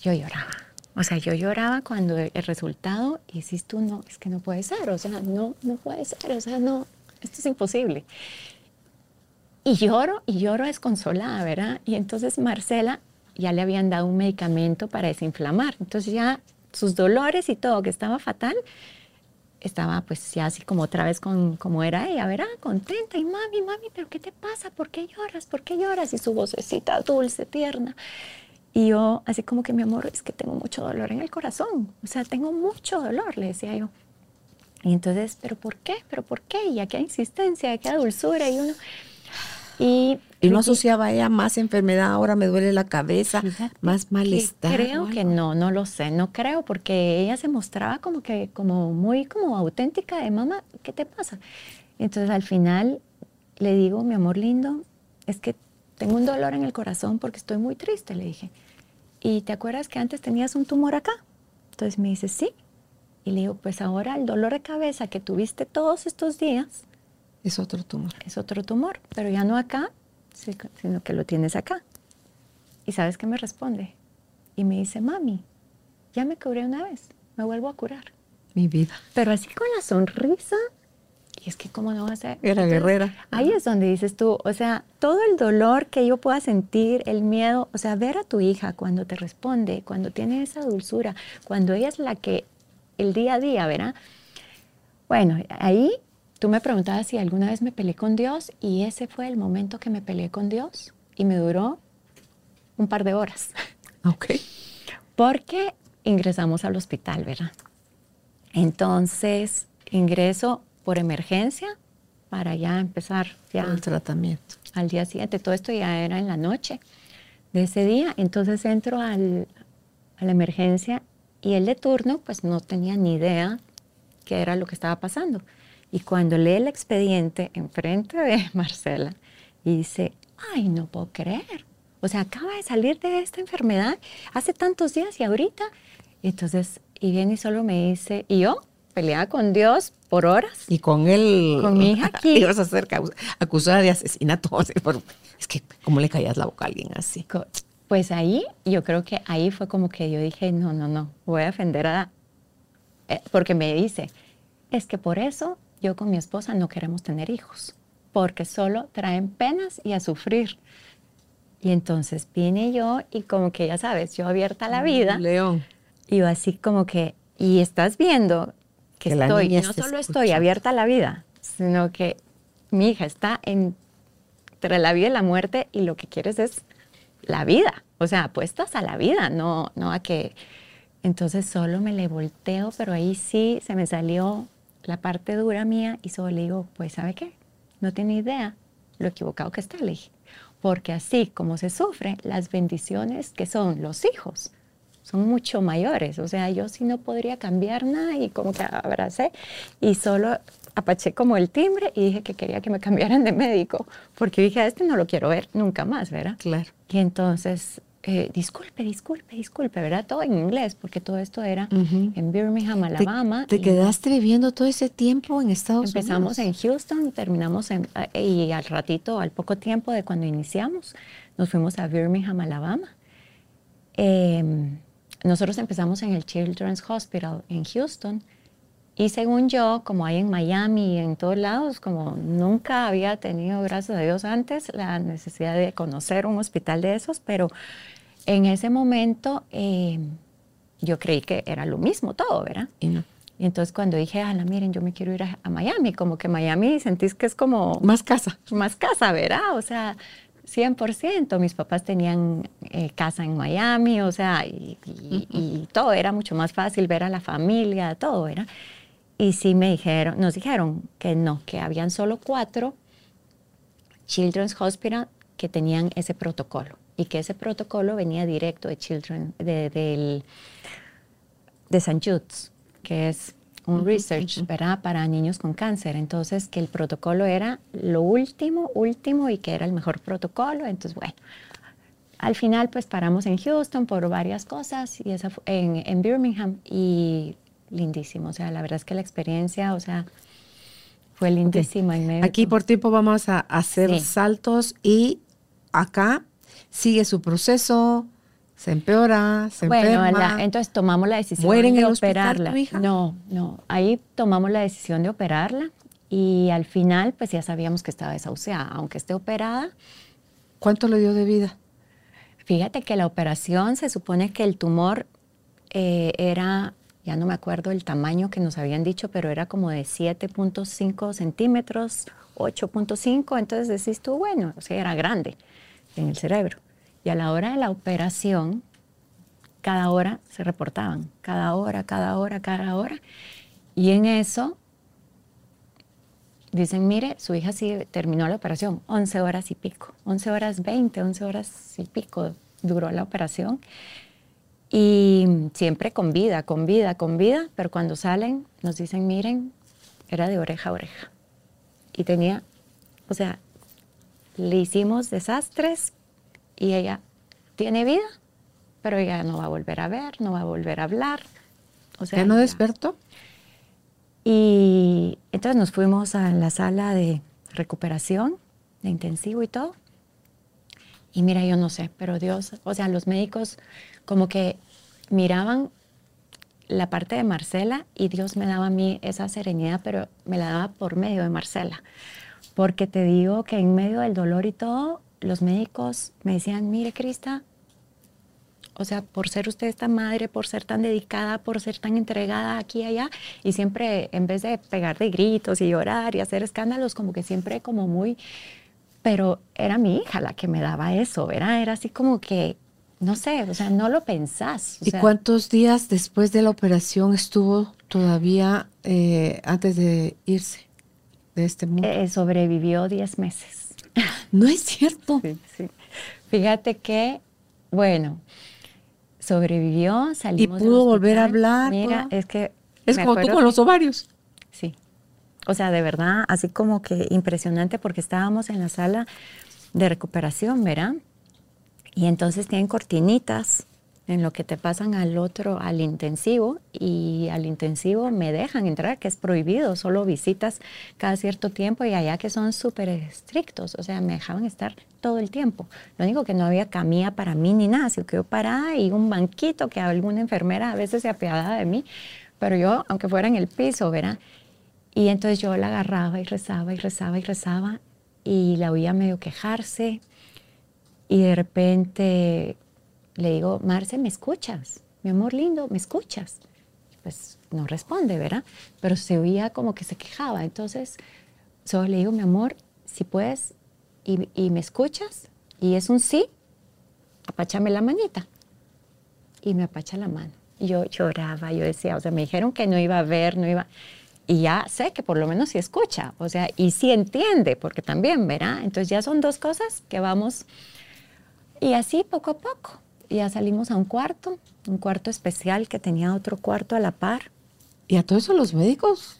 yo lloraba. O sea, yo lloraba cuando el resultado, y dices tú, no, es que no puede ser, o sea, no, no puede ser, o sea, no, esto es imposible. Y lloro, y lloro desconsolada, ¿verdad? Y entonces Marcela ya le habían dado un medicamento para desinflamar, entonces ya sus dolores y todo, que estaba fatal, estaba pues ya así como otra vez con como era ella, ¿verdad? Contenta y mami, mami, pero ¿qué te pasa? ¿Por qué lloras? ¿Por qué lloras? Y su vocecita dulce, tierna. Y yo así como que mi amor, es que tengo mucho dolor en el corazón, o sea, tengo mucho dolor, le decía yo. Y entonces, ¿pero por qué? ¿Pero por qué? Y hay insistencia, hay dulzura y uno... Y, no asociaba ella más enfermedad, ahora me duele la cabeza, más malestar. Creo que no, no lo sé, no creo, porque ella se mostraba como que, como muy como auténtica de mamá, ¿qué te pasa? Entonces al final le digo, mi amor lindo, es que tengo un dolor en el corazón porque estoy muy triste, le dije. ¿Y te acuerdas que antes tenías un tumor acá? Entonces me dice, sí. Y le digo, pues ahora el dolor de cabeza que tuviste todos estos días, es otro tumor. Es otro tumor, pero ya no acá, sino que lo tienes acá. ¿Y sabes qué me responde? Y me dice, mami, ya me curé una vez, me vuelvo a curar. Mi vida. Pero así con la sonrisa, y es que cómo no va a ser. Era guerrera. Ahí es donde dices tú, o sea, todo el dolor que yo pueda sentir, el miedo, o sea, ver a tu hija cuando te responde, cuando tiene esa dulzura, cuando ella es la que el día a día, ¿verdad? Bueno, ahí Tú me preguntabas si alguna vez me peleé con Dios y ese fue el momento que me peleé con Dios y me duró un par de horas. Ok. Porque ingresamos al hospital, ¿verdad? Entonces, ingreso por emergencia para ya empezar ya el tratamiento. Al día siguiente, todo esto ya era en la noche de ese día. Entonces entro al, a la emergencia y el de turno pues no tenía ni idea qué era lo que estaba pasando. Y cuando lee el expediente enfrente de Marcela y dice, ay, no puedo creer. O sea, acaba de salir de esta enfermedad hace tantos días y ahorita. entonces, y viene y solo me dice, y yo peleaba con Dios por horas. Y con él. Con mi hija aquí. Ibas a ser acusada de asesinato. Es que, ¿cómo le caías la boca a alguien así? Pues ahí, yo creo que ahí fue como que yo dije, no, no, no, voy a defender a... Eh, porque me dice, es que por eso yo con mi esposa no queremos tener hijos, porque solo traen penas y a sufrir. Y entonces vine yo y como que ya sabes, yo abierta a la vida. León. Y yo así como que, y estás viendo que, estoy, no solo estoy abierta a la vida, sino que mi hija está entre la vida y la muerte y lo que quieres es la vida. O sea, apuestas a la vida, no, no a que... Entonces solo me le volteo, pero ahí sí se me salió la parte dura mía y solo le digo, pues ¿sabe qué? No tiene idea lo equivocado que está, le Porque así como se sufre, las bendiciones que son los hijos son mucho mayores. O sea, yo sí no podría cambiar nada y como que abracé y solo apaché como el timbre y dije que quería que me cambiaran de médico, porque dije, a este no lo quiero ver nunca más, ¿verdad? Claro. Y entonces, eh, disculpe, disculpe, disculpe, ¿verdad? Todo en inglés, porque todo esto era en Birmingham, Alabama. ¿Te, quedaste viviendo todo ese tiempo en Estados Unidos? Empezamos en Houston, terminamos en, eh, y al ratito, al poco tiempo de cuando iniciamos, nos fuimos a Birmingham, Alabama. Em, nosotros empezamos en el Children's Hospital en Houston y según yo, como hay en Miami y en todos lados, como nunca había tenido, gracias a Dios, antes la necesidad de conocer un hospital de esos, pero en ese momento eh, yo creí que era lo mismo todo, ¿verdad? Y no. Y entonces cuando dije, Ana, miren, yo me quiero ir a, Miami, como que Miami sentís que es como... Más casa. Más casa, ¿verdad? O sea, 100%. Mis papás tenían eh, casa en Miami, o sea, y, y, todo era mucho más fácil ver a la familia, todo, ¿verdad? Y sí me dijeron, nos dijeron que no, que habían solo cuatro Children's Hospital que tenían ese protocolo y que ese protocolo venía directo de Children, de, del, de St. Jude's, que es un research para niños con cáncer. Entonces, que el protocolo era lo último, último y que era el mejor protocolo. Entonces, bueno, al final pues paramos en Houston por varias cosas y esa en, en Birmingham y lindísimo. O sea, la verdad es que la experiencia, o sea, fue lindísima. Aquí por tiempo vamos a hacer saltos y acá sigue su proceso, se empeora, se bueno, entonces tomamos la decisión de operarla. No, no, ahí tomamos la decisión de operarla y al final pues ya sabíamos que estaba desahuciada, aunque esté operada. ¿Cuánto le dio de vida? Fíjate que la operación se supone que el tumor eh, era ya no me acuerdo el tamaño que nos habían dicho, pero era como de 7.5 centímetros, 8.5, entonces decís tú, bueno, o sea, era grande en el cerebro. Y a la hora de la operación, cada hora se reportaban, cada hora, cada hora, cada hora. Y en eso dicen, mire, su hija sí terminó la operación, 11 horas y pico, 11 horas 20, 11 horas y pico duró la operación. Y siempre con vida, con vida, con vida, pero cuando salen nos dicen, miren, era de oreja a oreja. Y tenía, o sea, le hicimos desastres y ella tiene vida, pero ella no va a volver a ver, no va a volver a hablar. O sea, ¿Ya no despertó? Y entonces nos fuimos a la sala de recuperación, de intensivo y todo. Y mira, yo no sé, pero Dios, o sea, los médicos como que miraban la parte de Marcela y Dios me daba a mí esa serenidad, pero me la daba por medio de Marcela. Porque te digo que en medio del dolor y todo, los médicos me decían, mire Crista, o sea, por ser usted esta madre, por ser tan dedicada, por ser tan entregada aquí y allá, y siempre en vez de pegar de gritos y llorar y hacer escándalos, como que siempre como muy, pero era mi hija la que me daba eso, Era así como que no sé, o sea, no lo pensás. ¿Y cuántos días después de la operación estuvo todavía eh, antes de irse de este mundo? Eh, sobrevivió 10 meses. No es cierto. Sí, sí. Fíjate que, bueno, sobrevivió, salimos. Y pudo volver a hablar. Mira, es que. Es como tú con los ovarios. Sí. O sea, de verdad, así como que impresionante porque estábamos en la sala de recuperación, ¿verdad? Y entonces tienen cortinitas en lo que te pasan al otro, al intensivo, y al intensivo me dejan entrar, que es prohibido, solo visitas cada cierto tiempo y allá que son súper estrictos, o sea, me dejaban estar todo el tiempo. Lo único que no había camilla para mí ni nada, sino que yo paraba y un banquito que alguna enfermera a veces se apiadaba de mí, pero yo, aunque fuera en el piso, ¿verdad? Y entonces yo la agarraba y rezaba y rezaba y rezaba y la oía medio quejarse y de repente le digo, Marce, ¿me escuchas? Mi amor lindo, ¿me escuchas? Pues no responde, ¿verdad? Pero se oía como que se quejaba. Entonces, solo le digo, mi amor, si puedes y, y me escuchas, y es un sí, apáchame la manita. Y me apacha la mano. Yo lloraba, yo decía, o sea, me dijeron que no iba a ver, no iba y ya sé que por lo menos sí escucha, o sea, y sí entiende, porque también, ¿verdad? Entonces ya son dos cosas que vamos y así poco a poco. Ya salimos a un cuarto, un cuarto especial que tenía otro cuarto a la par. Y a todo eso los médicos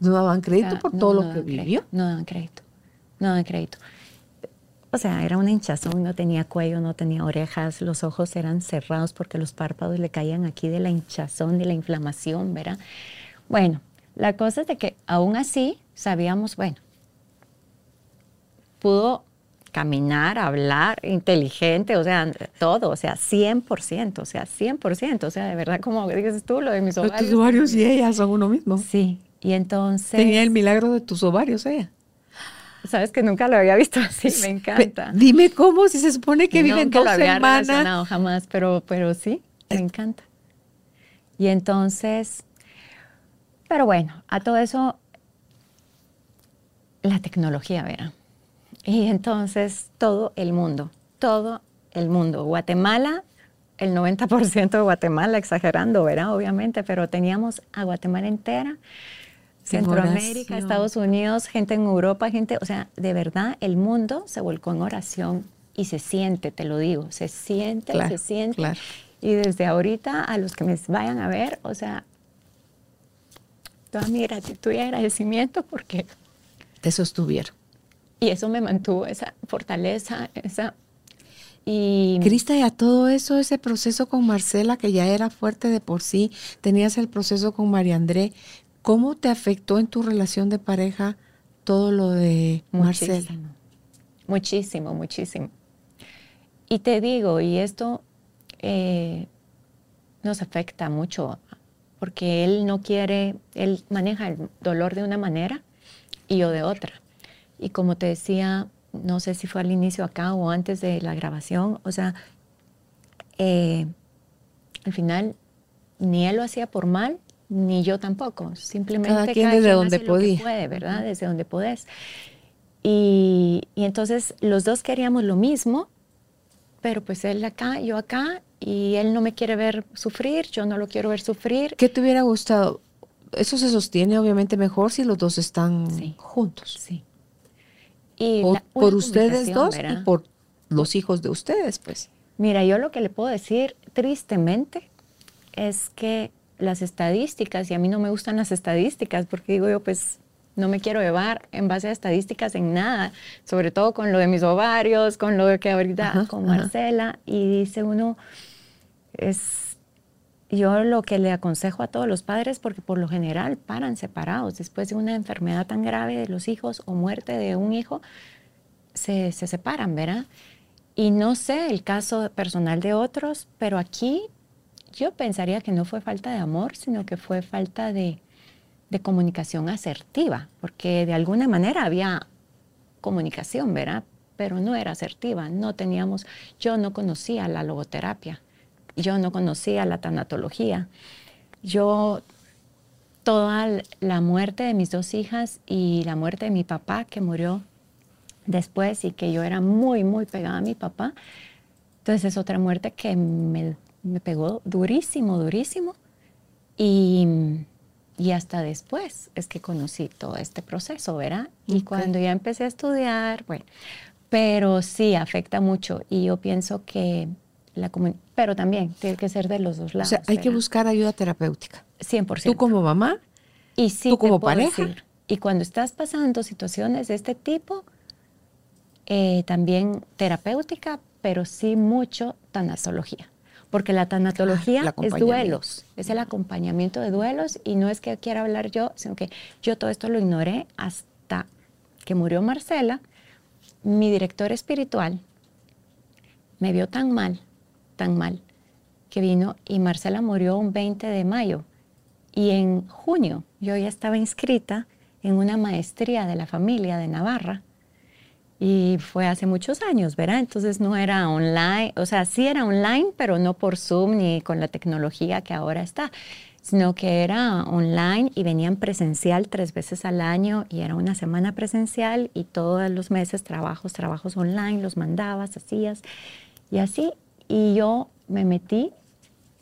no daban crédito por todo lo que vivió. no daban crédito, no daban crédito. O sea, era una hinchazón, no tenía cuello, no tenía orejas, los ojos eran cerrados porque los párpados le caían aquí de la hinchazón, de la inflamación, ¿verdad? Bueno, la cosa es de que aún así sabíamos, bueno, pudo caminar, hablar, inteligente, o sea, todo, o sea, 100%, o sea, 100%, o sea, de verdad, como dices tú, lo de mis ovarios. tus ovarios y ella son uno mismo. Sí, y entonces... Tenía el milagro de tus ovarios ella. Sabes que nunca lo había visto así, me encanta. Dime cómo, si se supone que viven dos lo había semanas. jamás, pero, pero sí, me encanta. Y entonces, pero bueno, a todo eso, la tecnología, verá. Y entonces todo el mundo, todo el mundo. Guatemala, el 90% de Guatemala, exagerando, ¿verdad? Obviamente, pero teníamos a Guatemala entera, Centroamérica, Estados Unidos, gente en Europa, gente, o sea, de verdad el mundo se volcó en oración y se siente, te lo digo, se siente, se siente. Y desde ahorita a los que me vayan a ver, o sea, toda mi gratitud y agradecimiento porque... Te sostuvieron. Y eso me mantuvo esa fortaleza, esa... Y... Crista, y a todo eso, ese proceso con Marcela, que ya era fuerte de por sí, tenías el proceso con María André, ¿cómo te afectó en tu relación de pareja todo lo de Marcela? Muchísimo, muchísimo. Y te digo, y esto eh, nos afecta mucho, porque él no quiere, él maneja el dolor de una manera y yo de otra. Y como te decía, no sé si fue al inicio acá o antes de la grabación, o sea, eh, al final ni él lo hacía por mal, ni yo tampoco. Simplemente cada quien desde donde podía. puede, ¿verdad? Desde donde podés. Y, y, entonces los dos queríamos lo mismo, pero pues él acá, yo acá, y él no me quiere ver sufrir, yo no lo quiero ver sufrir. ¿Qué te hubiera gustado? Eso se sostiene obviamente mejor si los dos están juntos. Sí. Y por, ustedes dos y por los hijos de ustedes, pues. Mira, yo lo que le puedo decir tristemente es que las estadísticas, y a mí no me gustan las estadísticas, porque digo yo, pues no me quiero llevar en base a estadísticas en nada, sobre todo con lo de mis ovarios, con lo de que ahorita con Marcela, y dice uno, es yo lo que le aconsejo a todos los padres, porque por lo general paran separados después de una enfermedad tan grave de los hijos o muerte de un hijo, se, separan, ¿verdad? Y no sé el caso personal de otros, pero aquí yo pensaría que no fue falta de amor, sino que fue falta de, de comunicación asertiva, porque de alguna manera había comunicación, ¿verdad? Pero no era asertiva, no teníamos, yo no conocía la logoterapia yo no conocía la tanatología. Yo, toda la muerte de mis dos hijas y la muerte de mi papá, que murió después y que yo era muy, muy pegada a mi papá, entonces es otra muerte que me, pegó durísimo, durísimo. Y, y, hasta después es que conocí todo este proceso, ¿verdad? Y cuando ya empecé a estudiar, bueno, pero sí afecta mucho y yo pienso que la pero también tiene que ser de los dos lados. O sea, hay que buscar ayuda terapéutica. 100%. Tú como mamá y sí tú como pareja. y cuando estás pasando situaciones de este tipo, eh, también terapéutica, pero sí mucho tanatología. Porque la tanatología ah, es duelos, es el acompañamiento de duelos y no es que quiera hablar yo, sino que yo todo esto lo ignoré hasta que murió Marcela. Mi director espiritual me vio tan mal tan mal que vino y Marcela murió un 20 de mayo. Y en junio yo ya estaba inscrita en una maestría de la familia de Navarra. Y fue hace muchos años, ¿verdad? Entonces no era online, o sea, sí era online, pero no por Zoom ni con la tecnología que ahora está, sino que era online y venían presencial tres veces al año y era una semana presencial y todos los meses trabajos, trabajos online, los mandabas, hacías y así. Y yo me metí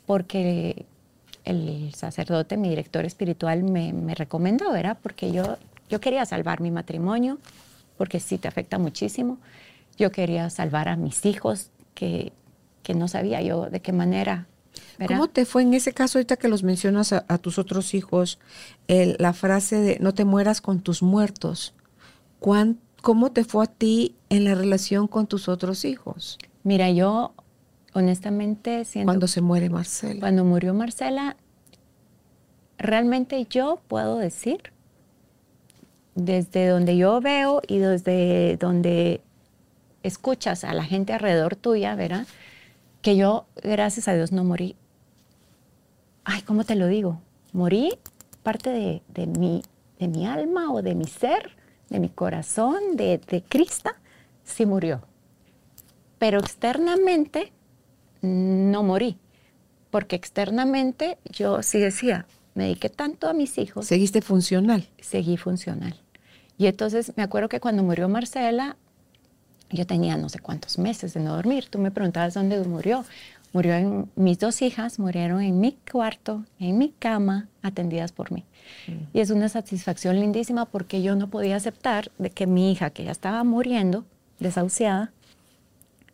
porque el sacerdote, mi director espiritual, me, recomendó, ¿verdad? Porque yo, yo quería salvar mi matrimonio, porque sí te afecta muchísimo. Yo quería salvar a mis hijos, que que no sabía yo de qué manera. ¿verdad? ¿Cómo te fue en ese caso, ahorita que los mencionas a, a tus otros hijos, el- la frase de no te mueras con tus muertos? ¿Cuán- ¿Cómo te fue a ti en la relación con tus otros hijos Mira, yo honestamente siento cuando se muere Marcela? Cuando murió Marcela, realmente yo puedo decir, desde donde yo veo y desde donde escuchas a la gente alrededor tuya, ¿verdad? Que yo, gracias a Dios, no morí. Ay, ¿cómo te lo digo? Morí parte de, de mi, de mi alma o de mi ser, de mi corazón, de, de Cristo, sí murió. Pero externamente no morí, porque externamente yo sí decía, me dediqué tanto a mis hijos, Seguiste funcional. seguí funcional. Y entonces me acuerdo que cuando murió Marcela, yo tenía no sé cuántos meses de no dormir. Tú me preguntabas dónde murió. Murió en, mis dos hijas murieron en mi cuarto, en mi cama, atendidas por mí. Y es una satisfacción lindísima porque yo no podía aceptar de que mi hija, que ya estaba muriendo, desahuciada,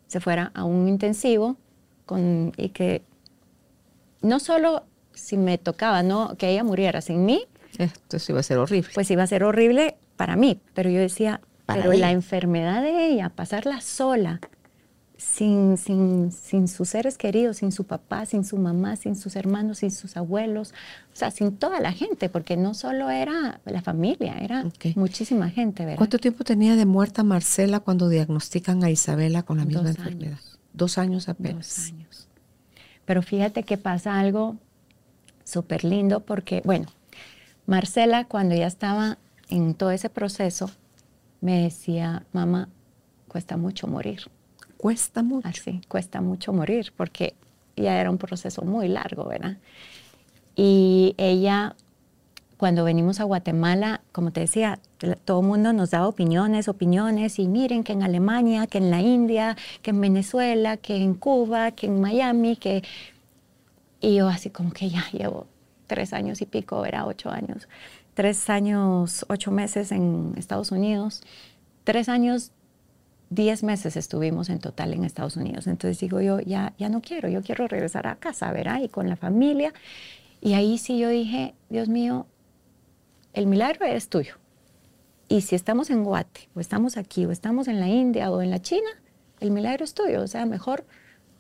se fuera a un intensivo con, y que no solo si me tocaba no que ella muriera sin mí, Esto sí va a ser horrible. pues iba a ser horrible para mí. Pero yo decía, Para pero ella. la enfermedad de ella, pasarla sola, sin, sin, sin sus seres queridos, sin su papá, sin su mamá, sin sus hermanos, sin sus abuelos, o sea, sin toda la gente, porque no solo era la familia, era muchísima gente, ¿verdad? ¿Cuánto tiempo tenía de muerta Marcela cuando diagnostican a Isabela con la misma Dos enfermedad? años. Dos años apenas. Dos años. Pero fíjate que pasa algo súper lindo porque, bueno, Marcela cuando ya estaba en todo ese proceso, me decía, mamá, cuesta mucho morir. Cuesta mucho. Así, cuesta mucho morir porque ya era un proceso muy largo, ¿verdad? Y ella, cuando venimos a Guatemala, como te decía, todo el mundo nos daba opiniones, opiniones, y miren que en Alemania, que en la India, que en Venezuela, que en Cuba, que en Miami, que... Y yo así como que ya llevo tres años y pico, era ocho años, tres años, ocho meses en Estados Unidos, tres años, diez meses estuvimos en total en Estados Unidos. Entonces digo yo, ya, ya no quiero, yo quiero regresar a casa, ¿verdad? Y con la familia. Y ahí sí yo dije, Dios mío, el milagro es tuyo. Y si estamos en Guate, o estamos aquí, o estamos en la India, o en la China, el milagro es tuyo. O sea, mejor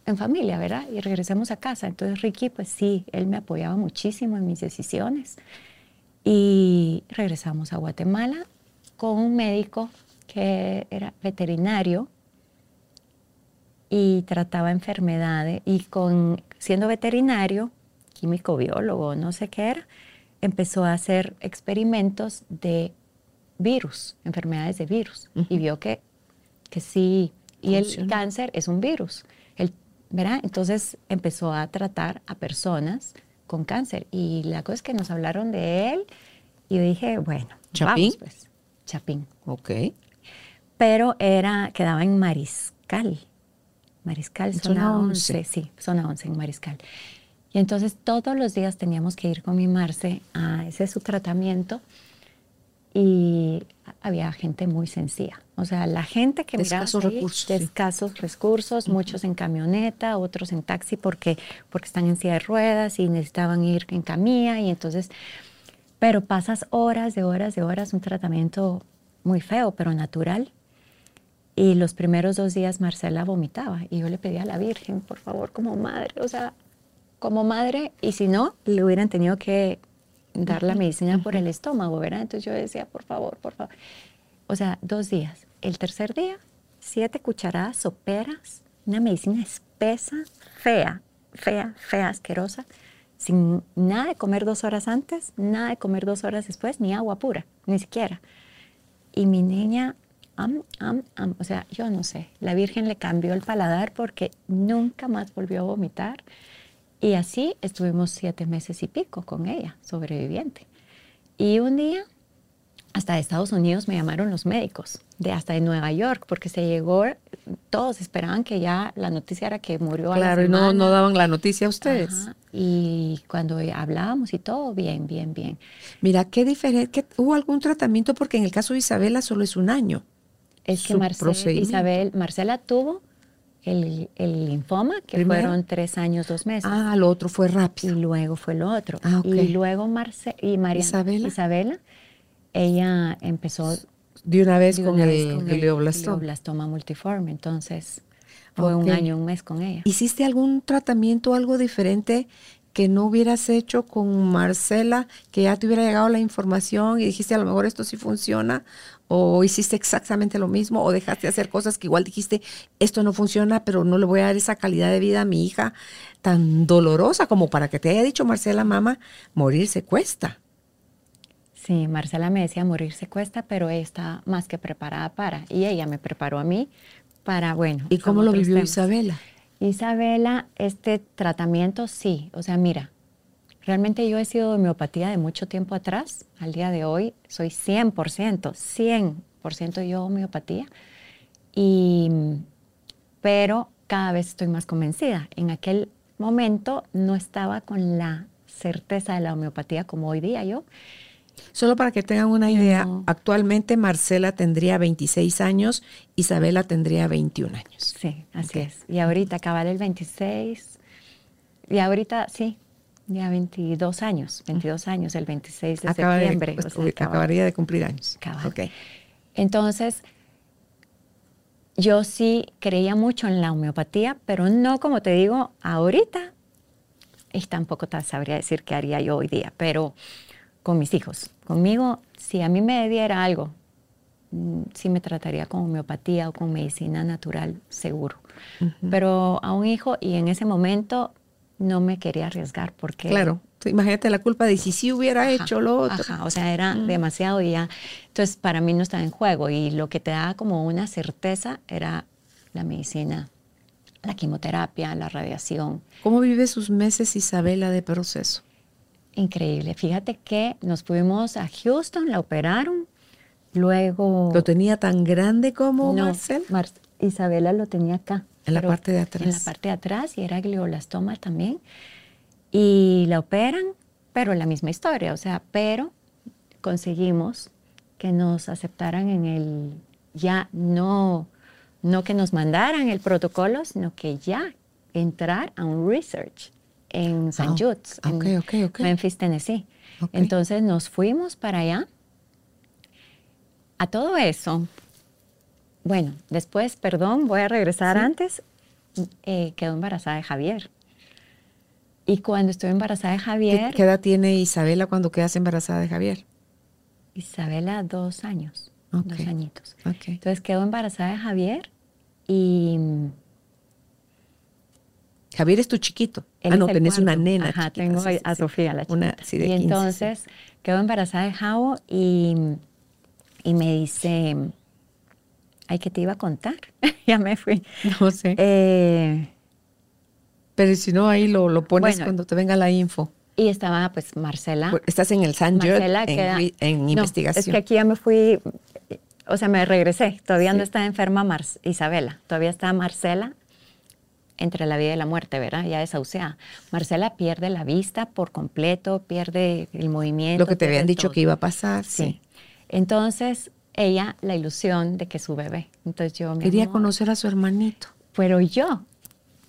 en familia, ¿verdad? Y regresemos a casa. Entonces Ricky, pues sí, él me apoyaba muchísimo en mis decisiones. Y regresamos a Guatemala con un médico que era veterinario y trataba enfermedades. Y con, siendo veterinario, químico, biólogo, no sé qué era, empezó a hacer experimentos de virus, enfermedades de virus. Y vio que, que sí, y el cáncer es un virus. El, ¿verdad? Entonces empezó a tratar a personas con cáncer. Y la cosa es que nos hablaron de él y yo dije, bueno, ¿Chapín? vamos pues. Chapín. Ok. Pero era, quedaba en Mariscal. Mariscal, zona, zona 11. 11. Sí, zona 11 en Mariscal. Y entonces todos los días teníamos que ir con mi Marce a ese su tratamiento y había gente muy sencilla. O sea, la gente que De mirabas escasos ahí, recursos, de sí. escasos recursos, muchos en camioneta, otros en taxi porque, porque están en silla de ruedas y necesitaban ir en camilla y entonces, pero pasas horas de horas de horas, un tratamiento muy feo, pero natural. Y los primeros dos días Marcela vomitaba y yo le pedía a la Virgen, por favor, como madre, o sea, como madre, y si no, le hubieran tenido que dar la medicina por el estómago, ¿verdad? Entonces yo decía, por favor, por favor. O sea, dos días. El tercer día, siete cucharadas soperas, una medicina espesa, fea, fea, fea, asquerosa, sin nada de comer dos horas antes, nada de comer dos horas después, ni agua pura, ni siquiera. Y mi niña, am, am, am, o sea, yo no sé, la Virgen le cambió el paladar porque nunca más volvió a vomitar. Y así estuvimos siete meses y pico con ella, sobreviviente. Y un día, hasta de Estados Unidos me llamaron los médicos, de hasta de Nueva York, porque se llegó, todos esperaban que ya la noticia era que murió a la Claro, y no, no daban la noticia a ustedes. Ajá, Y cuando hablábamos y todo, bien, bien, bien. Mira, qué diferente. ¿Hubo algún tratamiento? Porque en el caso de Isabela solo es un año. Es que Su Marce- procedimiento. Isabel, Marcela tuvo el, el linfoma, que ¿Primero? fueron tres años, dos meses. Ah, lo otro fue y rápido. luego fue lo otro. Ah, ok. Y luego Marce y María Isabela. Isabela, ella empezó De una vez de con una el vez con glioblastoma. glioblastoma multiforme. Entonces fue un año, un mes con ella. ¿Hiciste algún tratamiento, algo diferente que no hubieras hecho con Marcela, que ya te hubiera llegado la información y dijiste a lo mejor esto sí funciona? ¿O hiciste exactamente lo mismo? ¿O dejaste de hacer cosas que igual dijiste, esto no funciona, pero no le voy a dar esa calidad de vida a mi hija tan dolorosa como para que te haya dicho Marcela, mamá, morirse cuesta? Sí, Marcela me decía morirse cuesta, pero ella está más que preparada para. Y ella me preparó a mí para, bueno. ¿Y cómo lo vivió temas. Isabela? Isabela, este tratamiento sí, o sea, mira, realmente yo he sido de homeopatía de mucho tiempo atrás, al día de hoy soy 100%, 100% yo homeopatía, y, pero cada vez estoy más convencida. En aquel momento no estaba con la certeza de la homeopatía como hoy día yo. Solo para que tengan una idea, No. actualmente Marcela tendría 26 años, Isabela tendría 21 años. Sí, así es. Y ahorita acabar el 26, y ahorita sí, ya 22 años, 22 años, el 26 de Acaba septiembre. pues, o sea, acaba- acabaría de cumplir años. Cabal. Ok. Entonces, yo sí creía mucho en la homeopatía, pero no como te digo ahorita, y tampoco te sabría decir qué haría yo hoy día, pero con mis hijos. Conmigo, si a mí me diera algo, mm, sí me trataría con homeopatía o con medicina natural, seguro. Pero a un hijo, y en ese momento no me quería arriesgar porque... Claro. Tú Imagínate la culpa de si sí hubiera Ajá, hecho lo otro. ajá, o sea, era demasiado y ya. Entonces, para mí no estaba en juego. Y lo que te daba como una certeza era la medicina, la quimioterapia, la radiación. ¿Cómo vive sus meses Isabela de proceso? Increíble. Fíjate que nos fuimos a Houston, la operaron. Luego. ¿Lo tenía tan grande como No, Marcel? Mar- Isabela lo tenía acá. En la parte de atrás. En la parte de atrás y era glioblastoma también. Y la operan, pero la misma historia, o sea, pero conseguimos que nos aceptaran en el, ya no, no que nos mandaran el protocolo, sino que ya entrar a un research en St. Ah, Jude's, ok, en ok, ok. Memphis, Tennessee. Entonces nos fuimos para allá. A todo eso, bueno, después, perdón, voy a regresar Sí. antes, eh, quedó embarazada de Javier. Y cuando estuve embarazada de ¿Qué, Javier, qué edad tiene Isabela cuando quedas embarazada de Javier? Isabela, dos años, dos añitos. Entonces quedó embarazada de Javier y Javier es tu chiquito. él ah, no, tenés una nena. Ajá, chiquita, tengo sí, a sí. Sofía, la chiquita. Una, sí, de y 15, sí. entonces quedó embarazada de Javo y, y me dice, ay, que te iba a contar. ya me fui. No sé. Eh, Pero si no, ahí lo, lo pones bueno. cuando te venga la info. y estaba pues Marcela. Estás en el San Marcela en, queda- ri- en No, investigación. Es que aquí ya me fui, o sea, me regresé. Todavía Sí. no está enferma Mar- Isabela. Todavía está Marcela entre la vida y la muerte, ¿verdad? Ya desahuciada. Marcela pierde la vista por completo, pierde el movimiento. Lo que te habían dicho todo. que iba a pasar. Sí. Sí. Entonces, ella, la ilusión de que su bebé. Entonces yo Quería amor, conocer a su hermanito. pero yo,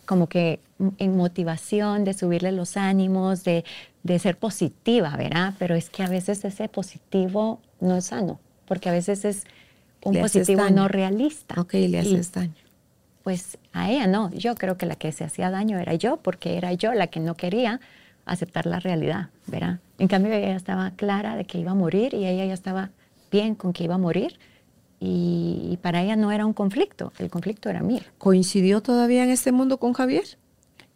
como que en motivación de subirle los ánimos, de, de ser positiva, ¿verdad? Pero es que a veces ese positivo no es sano, porque a veces es un Le positivo no realista. Ok, le haces daño. Pues a ella no, yo creo que la que se hacía daño era yo, porque era yo la que no quería aceptar la realidad, ¿verdad? En cambio ella estaba clara de que iba a morir y ella ya estaba bien con que iba a morir y, y para ella no era un conflicto, el conflicto era mío. ¿Coincidió todavía en este mundo con Javier?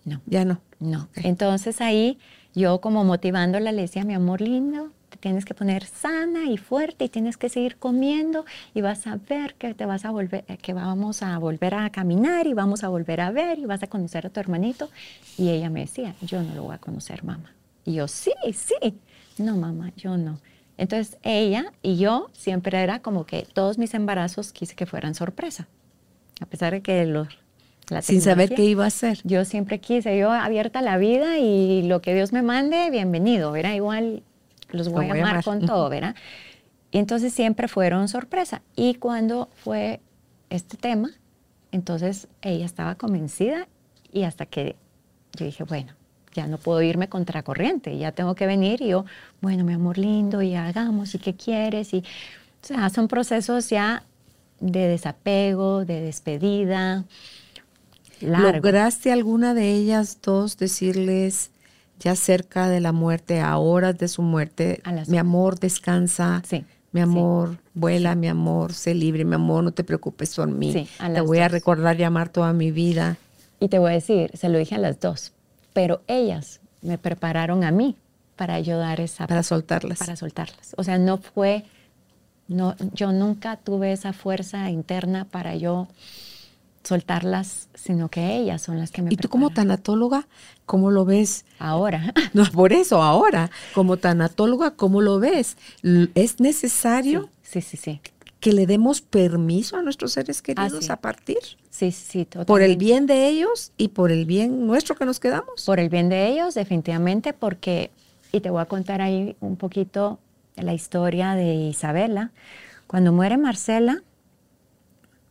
No. Ya no. No. Entonces ahí yo como motivándola le decía, mi amor lindo, te tienes que poner sana y fuerte y tienes que seguir comiendo y vas a ver que te vas a volver, eh, que vamos a volver a caminar y vamos a volver a ver y vas a conocer a tu hermanito. Y ella me decía, yo no lo voy a conocer, mamá. Y yo, sí, sí. No, mamá, yo no. Entonces ella y yo siempre era como que todos mis embarazos quise que fueran sorpresa. A pesar de que los... la Sin saber qué iba a hacer. yo siempre quise, yo abierta a la vida y lo que Dios me mande, bienvenido, ¿verdad? Igual los voy voy a amar amar. con todo, ¿verdad? Y entonces siempre fueron sorpresa. Y cuando fue este tema, Entonces ella estaba convencida y hasta que yo dije, bueno, ya no puedo irme contracorriente, ya tengo que venir y yo, bueno, mi amor lindo, y hagamos, y qué quieres, y, o sea, son procesos ya de desapego, de despedida. Largo. ¿Lograste alguna de ellas dos decirles ya cerca de la muerte, a horas de su muerte, mi amor, descansa, Sí, mi sí. amor, vuela, mi amor, sé libre, mi amor, no te preocupes por mí, Sí, te voy a recordar llamar toda mi vida. Y te voy a decir, se lo dije a las dos, pero ellas me prepararon a mí para ayudar esa Para soltarlas. para soltarlas. O sea, no fue, no, yo nunca tuve esa fuerza interna para yo soltarlas, sino que ellas son las que me y tú como tanatóloga, ¿cómo lo ves? Ahora, No, por eso ahora, como tanatóloga, ¿cómo lo ves? ¿Es necesario sí, sí, sí, que le demos permiso a nuestros seres queridos sí. a partir? sí, sí, Por el totalmente. bien de ellos y por el bien nuestro que nos quedamos. Por el bien de ellos, definitivamente, porque, y te voy a contar ahí un poquito la historia de Isabela. Cuando muere Marcela,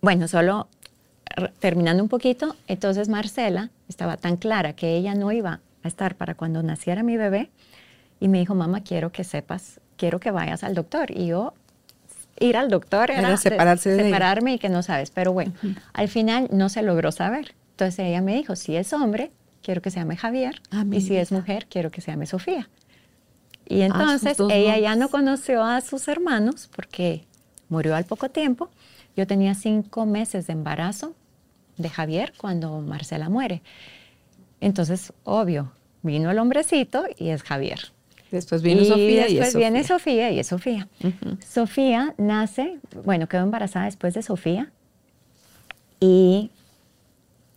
bueno, solo terminando un poquito, entonces Marcela estaba tan clara que ella no iba a estar para cuando naciera mi bebé y me dijo, mamá, quiero que sepas, quiero que vayas al doctor. Y yo, ir al doctor era, Era separarse de separarme y que no sabes, pero bueno, al final no se logró saber. Entonces ella me dijo, si es hombre, quiero que se llame Javier, Ah, y si es mujer, quiero que se llame Sofía. Y Ah, entonces ella ya no conoció a sus hermanos porque murió al poco tiempo. Yo tenía cinco meses de embarazo de Javier cuando Marcela muere. Entonces, obvio, vino el hombrecito y es Javier. Después vino y Sofía y después es viene Sofía. Sofía y es Sofía. Sofía nace, bueno, quedó embarazada después de Sofía. Y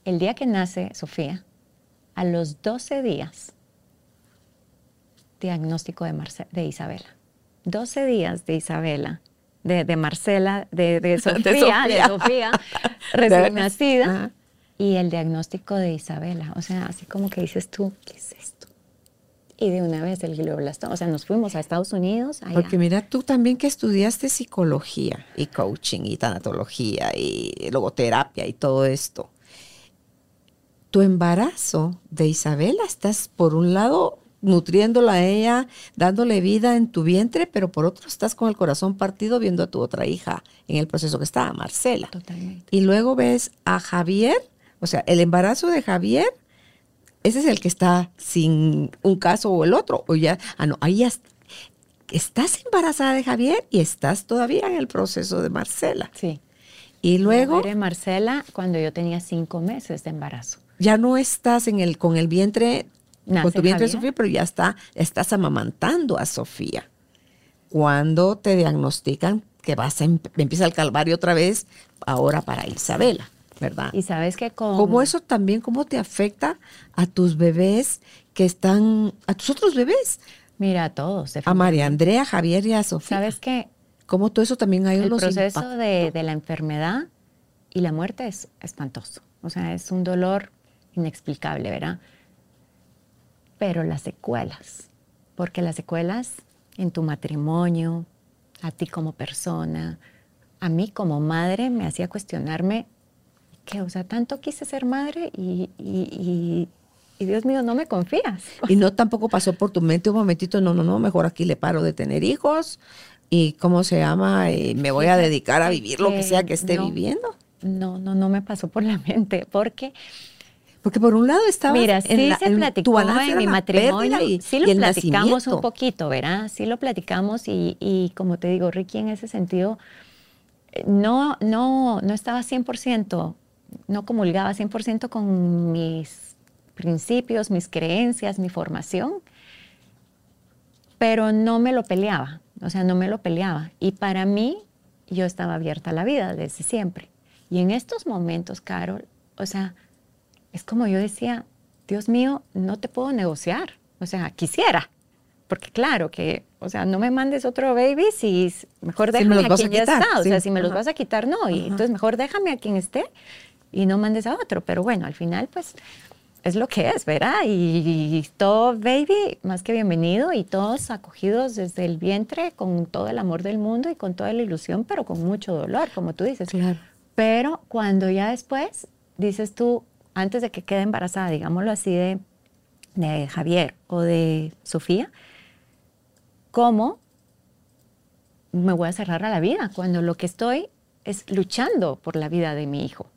el día que nace Sofía, a los 12 días, diagnóstico de, Marce- de Isabela. 12 días de Isabela, de, de Marcela, de, de Sofía, de Sofía. Sofía, recién nacida. Ajá. Y el diagnóstico de Isabela, o sea, así como que dices tú, ¿qué es esto? Y de una vez el glioblastoma, o sea, nos fuimos a Estados Unidos, allá. Porque mira, tú también que estudiaste psicología y coaching y tanatología y logoterapia y todo esto. Tu embarazo de Isabela, estás por un lado nutriéndola a ella, dándole vida en tu vientre, pero por otro estás con el corazón partido viendo a tu otra hija en el proceso que estaba, Marcela. Totalmente. Y luego ves a Javier, o sea, el embarazo de Javier, ese es el que está sin un caso o el otro, o ya, ah, no, ahí ya est- estás embarazada de Javier y estás todavía en el proceso de Marcela. Sí. Y luego Muere Marcela cuando yo tenía cinco meses de embarazo. ya no estás en el, con el vientre, con tu vientre Javier. Sofía, pero ya está, estás amamantando a Sofía. Cuando te diagnostican que vas a, em- empieza el calvario otra vez, ahora para Isabela, ¿verdad? Y sabes que con... ¿Cómo eso también, cómo te afecta a tus bebés que están, a tus otros bebés? Mira, a todos. A María Andrea, a Javier y a Sofía. Sabes que ¿Cómo todo eso también hay el proceso de, de la enfermedad y la muerte es espantoso. O sea, es un dolor inexplicable, ¿verdad? Pero las secuelas, porque las secuelas en tu matrimonio, a ti como persona, a mí como madre, me hacía cuestionarme que, o sea, tanto quise ser madre y, y- y- y Dios mío, no me confías. Y no tampoco pasó por tu mente un momentito, no, no, no, mejor aquí le paro de tener hijos y cómo se llama, Eh, me voy a dedicar a vivir lo que que sea que esté no. viviendo. No, no, no me pasó por la mente, porque Porque por un lado estaba Mira, sí se platicó en mi matrimonio, y, sí lo y platicamos un poquito, ¿verdad? Sí lo platicamos y, y como te digo, Ricky en ese sentido eh, no, no, no estaba 100%, no comulgaba 100% con mis principios, mis creencias, mi formación, pero no me lo peleaba, o sea, no me lo peleaba. Y para mí, yo estaba abierta a la vida desde siempre. Y en estos momentos, Carol, o sea, es como yo decía, Dios mío, no te puedo negociar. O sea, quisiera. Porque claro que, o sea, no me mandes otro baby si mejor déjame a vas a quien ya quitar, está. O sí. sea, si me los vas a quitar, no. Y Ajá. entonces mejor déjame a quien esté y no mandes a otro. Pero bueno, al final, pues, es lo que es, ¿verdad? Y, y todo baby, más que bienvenido, y todos acogidos desde el vientre con todo el amor del mundo y con toda la ilusión, pero con mucho dolor, como tú dices. Claro. Pero cuando ya después dices tú, antes de que quede embarazada, digámoslo así, de, Javier o de Sofía, ¿cómo me voy a cerrar a la vida cuando lo que estoy es luchando por la vida de mi hijo?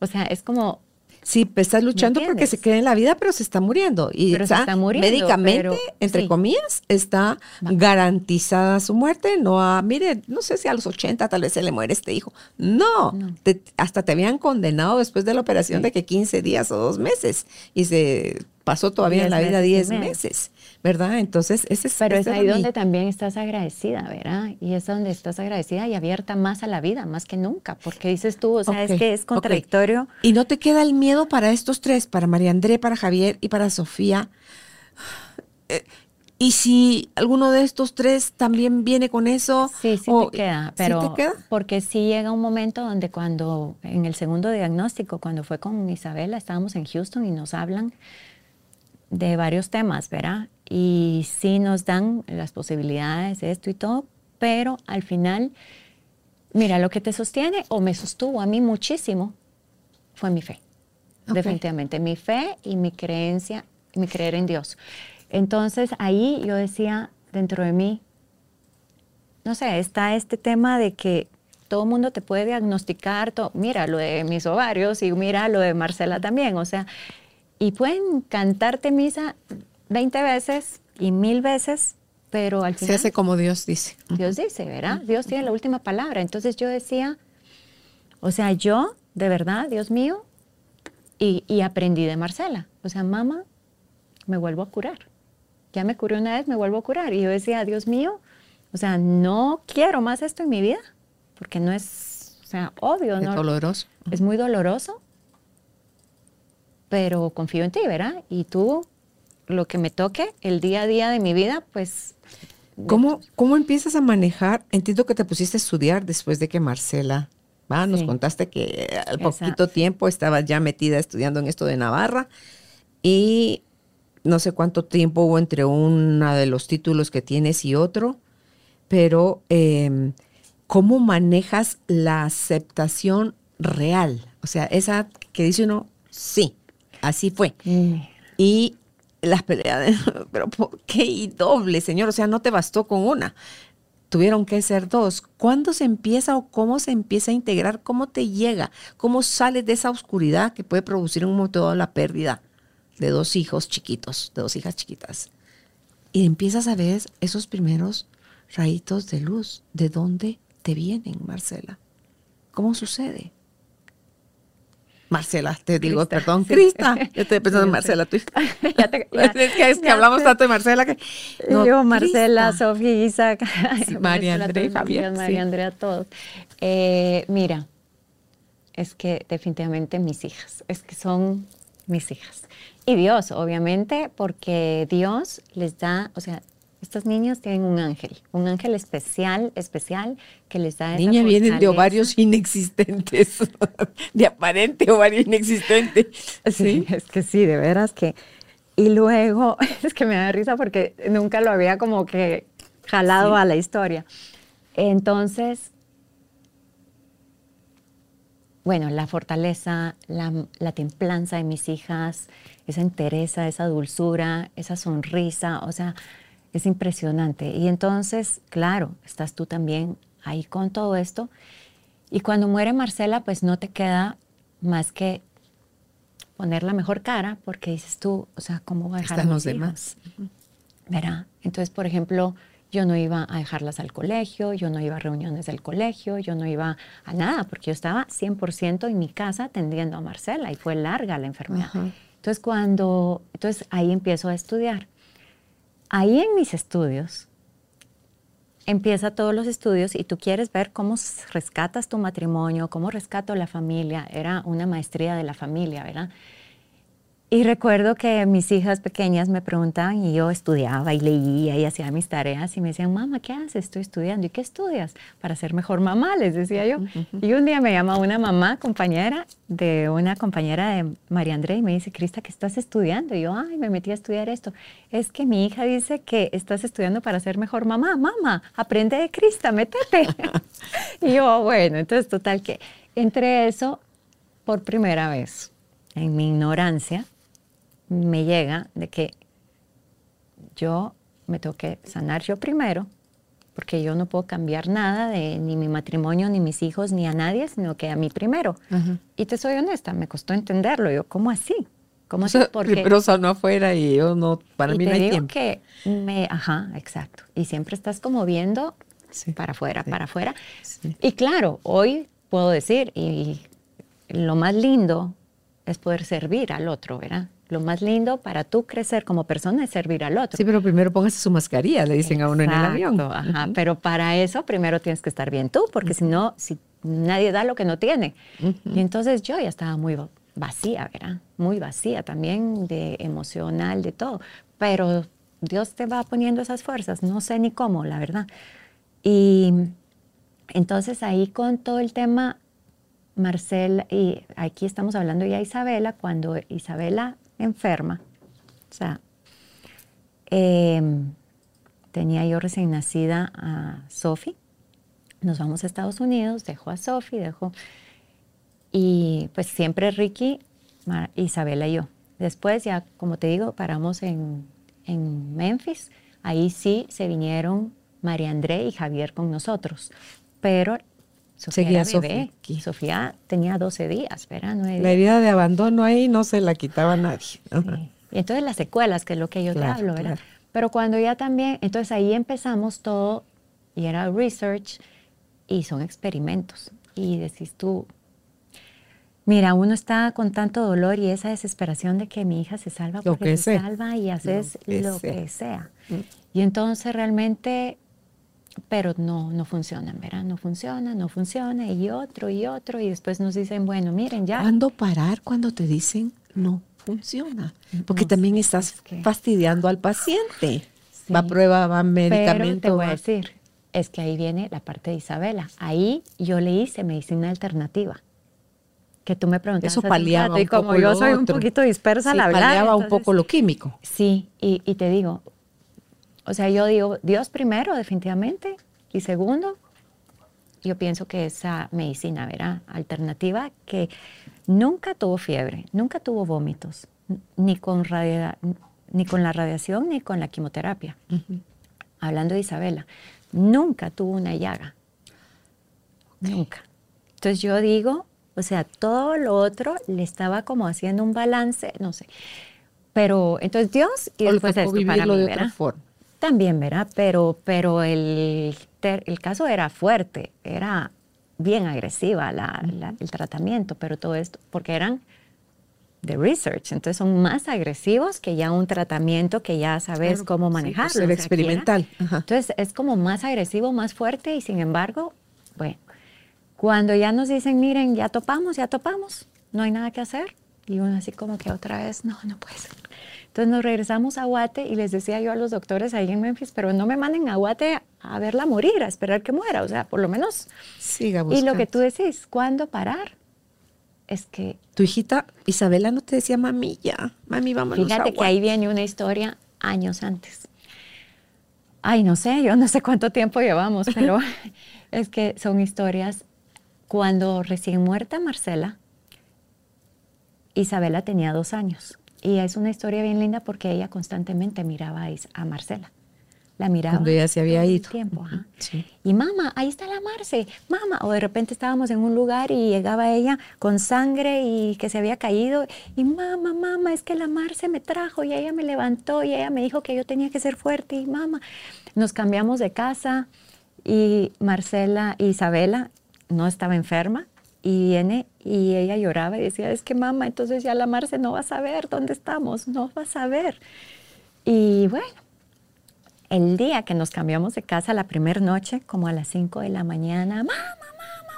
O sea, es como Sí, pues estás luchando porque se quede en la vida, pero se está muriendo. Y pero se está muriendo, médicamente, pero- entre sí. comillas, está garantizada su muerte. No a, mire, no sé si a los 80 tal vez se le muere este hijo. No, No. te- hasta te habían condenado después de la operación de que 15 días o dos meses. Y se pasó todavía en la vida meses y 10 medio. meses, ¿verdad? Entonces, ese es Pero es ahí donde también estás agradecida, ¿verdad? Y es donde estás agradecida y abierta más a la vida, más que nunca, porque dices tú, o sea, es que es contradictorio. Y no te queda el miedo para estos tres, para María André, para Javier y para Sofía. Eh, Y si alguno de estos tres también viene con eso. Sí, sí o- te queda, ¿sí pero te queda? porque sí llega un momento donde cuando en el segundo diagnóstico, cuando fue con Isabela, estábamos en Houston y nos hablan de varios temas, ¿verdad? Y sí nos dan las posibilidades de esto y todo, pero al final, mira, lo que te sostiene o me sostuvo a mí muchísimo fue mi fe. Definitivamente, mi fe y mi creencia, mi creer en Dios. Entonces ahí yo decía dentro de mí, no sé, está este tema de que todo el mundo te puede diagnosticar, to- mira lo de mis ovarios y mira lo de Marcela también, o sea, y pueden cantarte misa 20 veces y mil veces, pero al Se final hace como Dios dice. Dios dice, ¿verdad? Dios tiene la última palabra. Entonces yo decía, o sea, yo, de verdad, Dios mío, y, y aprendí de Marcela. O sea, mamá, me vuelvo a curar. Ya me curé una vez, me vuelvo a curar. Y yo decía, Dios mío, o sea, no quiero más esto en mi vida, porque no es, o sea, obvio, ¿no? doloroso. Es muy doloroso, pero confío en ti, ¿verdad? Y tú, lo que me toque, el día a día de mi vida, pues... ¿Cómo, ¿Cómo empiezas a manejar? Entiendo que te pusiste a estudiar después de que Marcela, ¿va? nos Sí. contaste que al Exacto. poquito tiempo estabas ya metida estudiando en esto de Navarra y no sé cuánto tiempo hubo entre uno de los títulos que tienes y otro, pero eh, ¿cómo manejas la aceptación real? O sea, esa que dice uno, sí, así fue. Mm, Y las peleas, pero ¿por qué? Y doble, señor, o sea, no te bastó con una. Tuvieron que ser dos. ¿Cuándo se empieza o cómo se empieza a integrar? ¿Cómo te llega? ¿Cómo sales de esa oscuridad que puede producir en un momento la pérdida de dos hijos chiquitos, de dos hijas chiquitas? Y empiezas a ver esos primeros rayitos de luz. ¿De dónde te vienen, Marcela? ¿Cómo sucede? Marcela, te digo, Crista, perdón. Crista. Yo estoy pensando en Marcela, hija. Ya te- ya- es que, es que ya hablamos tanto de Marcela que. no, yo, Marcela. Sofía, Isaac, Sí, María Andrea Javier, hijos, sí. María Andrea, todos. Eh, mira, es que definitivamente mis hijas, es que son mis hijas. Y Dios, obviamente, porque Dios les da, o sea, estos niños tienen un ángel, un ángel especial, especial, que les da esa Niña vienen de ovarios inexistentes, de aparente ovario inexistente. Sí, es que sí, de veras que. Y luego, es que me da risa porque nunca lo había como que jalado a la historia. Entonces, bueno, la fortaleza, la, la templanza de mis hijas, esa entereza, esa dulzura, esa sonrisa, o sea, es impresionante. Y entonces, claro, estás tú también ahí con todo esto. Y cuando muere Marcela, pues no te queda más que poner la mejor cara, porque dices tú, o sea, ¿cómo voy a dejar Están a los demás. ¿Verdad? Entonces, por ejemplo, yo no iba a dejarlas al colegio, yo no iba a reuniones del colegio, yo no iba a nada, porque yo estaba 100% en mi casa atendiendo a Marcela y fue larga la enfermedad. Ajá. Entonces, cuando, entonces ahí empiezo a estudiar. Ahí en mis estudios, empieza todos los estudios y tú quieres ver cómo rescatas tu matrimonio, cómo rescato la familia. Era una maestría de la familia, ¿verdad? Y recuerdo que mis hijas pequeñas me preguntaban y yo estudiaba y leía y hacía mis tareas y me decían, mamá, ¿qué haces? Estoy estudiando. ¿Y qué estudias? Para ser mejor mamá, les decía yo. Y un día me llama una mamá, compañera, de una compañera de María Andrea y me dice, Crista, ¿qué estás estudiando? Y yo, ay, me metí a estudiar esto. Es que mi hija dice que estás estudiando para ser mejor mamá. Mamá, aprende de Crista, métete. y yo, bueno, entonces total que entre eso, por primera vez, en mi ignorancia, me llega de que yo me tengo que sanar yo primero, porque yo no puedo cambiar nada de ni mi matrimonio, ni mis hijos, ni a nadie, sino que a mí primero. Y te soy honesta, me costó entenderlo. Yo, ¿cómo así? ¿Cómo así? Porque, Pero sanó afuera y yo no, para mí no hay digo tiempo. que me, ajá, exacto. Y siempre estás como viendo para afuera, para afuera. Y claro, hoy puedo decir, y lo más lindo es poder servir al otro, ¿verdad? Lo más lindo para tú crecer como persona es servir al otro. Sí, pero primero póngase su mascarilla, le dicen a uno en el avión. Ajá, pero para eso primero tienes que estar bien tú, porque si no, si nadie da lo que no tiene. Y entonces yo ya estaba muy vacía, ¿verdad? Muy vacía también de emocional, de todo. Pero Dios te va poniendo esas fuerzas, no sé ni cómo, la verdad. Y entonces ahí con todo el tema, Marcel, y aquí estamos hablando ya de Isabela, cuando Isabela enferma, o sea, em, tenía yo recién nacida a Sophie, nos vamos a Estados Unidos, dejo a Sophie, dejo, y pues siempre Ricky, Isabela y yo. Después ya, como te digo, paramos en, en Memphis, ahí sí se vinieron María André y Javier con nosotros, pero Sofía Seguía bebé. Sofía tenía 12 días, ¿verdad? La herida de abandono ahí no se la quitaba nadie. Y entonces las secuelas, que es lo que yo te hablo, ¿verdad? Pero cuando ya también, entonces ahí empezamos todo y era research y son experimentos. Y decís tú, mira, uno está con tanto dolor y esa desesperación de que mi hija se salva porque se salva y haces lo que, sea. Mm. Y entonces realmente pero no, no funcionan, ¿verdad? No funciona, no funciona, y otro, y otro, y después nos dicen, bueno, miren, ya. ¿Cuándo parar cuando te dicen no funciona? Porque también estás fastidiando al paciente. Va a prueba, va a medicamento. Pero te voy a decir, es que ahí viene la parte de Isabela. Ahí yo le hice medicina alternativa. Que tú me preguntas. Eso paliaba un y como yo soy un poquito dispersa la verdad. Paliaba un poco lo químico. Sí, y, y te digo, o sea, yo digo, Dios primero, definitivamente, y segundo, yo pienso que esa medicina, ¿verdad? Alternativa que nunca tuvo fiebre, nunca tuvo vómitos, ni con, ni con la radiación ni con la quimioterapia. Hablando de Isabela, nunca tuvo una llaga. Nunca. Entonces yo digo, o sea, todo lo otro le estaba como haciendo un balance, no sé. Pero entonces Dios y después esto para mí, de otra forma. También, ¿verdad? Pero, pero el, el caso era fuerte, era bien agresiva el tratamiento, pero todo esto, porque eran de research, entonces son más agresivos que ya un tratamiento que ya sabes cómo pues, manejarlo. Sí, experimental. Entonces es como más agresivo, más fuerte y sin embargo, bueno, cuando ya nos dicen, miren, ya topamos, ya topamos, no hay nada que hacer, y uno así como que otra vez, no, no puede ser. Entonces nos regresamos a Guate y les decía yo a los doctores ahí en Memphis, pero no me manden a Guate a verla morir, a esperar que muera, o sea, por lo menos. Siga Y lo que tú decís, ¿cuándo parar? Es que... Tu hijita Isabela no te decía, mami, ya, mami, vámonos Fíjate que ahí viene una historia años antes. Ay, no sé, yo no sé cuánto tiempo llevamos, pero es que son historias. Cuando recién muerta Marcela, Isabela tenía dos años. Y es una historia bien linda porque ella constantemente miraba a Marcela. La miraba. Cuando ella se había ido. Tiempo, Y mamá, ahí está la Marce, mamá. O de repente estábamos en un lugar y llegaba ella con sangre y que se había caído. Y mamá, mamá, es que la Marce me trajo y ella me levantó y ella me dijo que yo tenía que ser fuerte. Y mamá, nos cambiamos de casa y Marcela Isabela no estaba enferma y viene y ella lloraba y decía, es que mamá, entonces ya la Marce no va a saber dónde estamos, no va a saber. Y bueno, el día que nos cambiamos de casa, la primera noche, como a las 5 de la mañana, mamá, mamá,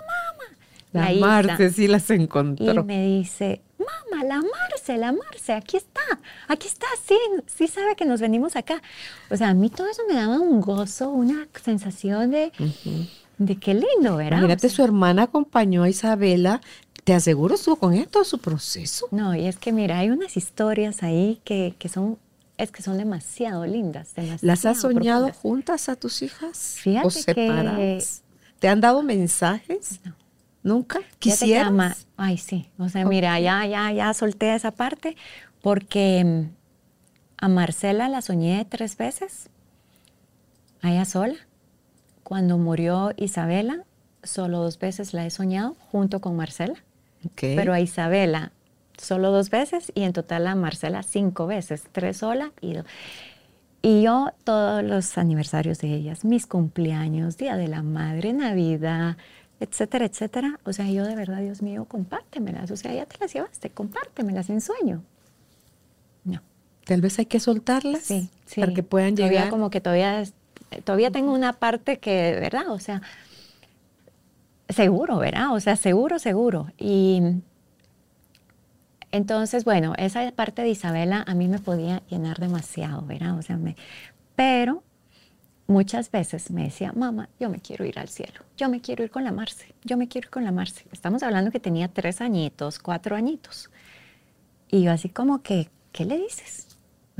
mamá. La, Marce sí las encontró. Y me dice, mamá, la Marce, la Marce, aquí está, aquí está, sí, sí sabe que nos venimos acá. O sea, a mí todo eso me daba un gozo, una sensación de de qué lindo, ¿verdad? Imagínate, su hermana acompañó a Isabela. Te aseguro estuvo con ella todo su proceso. No, y es que mira, hay unas historias ahí que, son es que son demasiado lindas. ¿Las has soñado juntas a tus hijas? Fíjate ¿O separadas? ¿Te han dado mensajes? No. ¿Nunca? ¿Quisieras? Ay, sí. O sea, mira, ya, ya, ya solté esa parte porque mm, a Marcela la soñé tres veces, a ella sola. Cuando murió Isabela, solo dos veces la he soñado junto con Marcela. Pero a Isabela solo dos veces y en total a Marcela cinco veces, tres sola y dos. Y yo todos los aniversarios de ellas, mis cumpleaños, Día de la Madre, Navidad, etcétera, etcétera. O sea, yo de verdad, Dios mío, compártemelas. O sea, ya te las llevaste, compártemelas en sueño. No. Tal vez hay que soltarlas sí, sí. para que puedan todavía llegar. como que todavía, todavía tengo una parte que, ¿verdad? O sea, seguro, ¿verdad? O sea, seguro, seguro. Y entonces, bueno, esa parte de Isabela a mí me podía llenar demasiado, ¿verdad? O sea, me, pero muchas veces me decía, mamá, yo me quiero ir al cielo, yo me quiero ir con la Marce, yo me quiero ir con la Marce. Estamos hablando que tenía tres añitos, cuatro añitos. Y yo así como que, ¿qué le dices?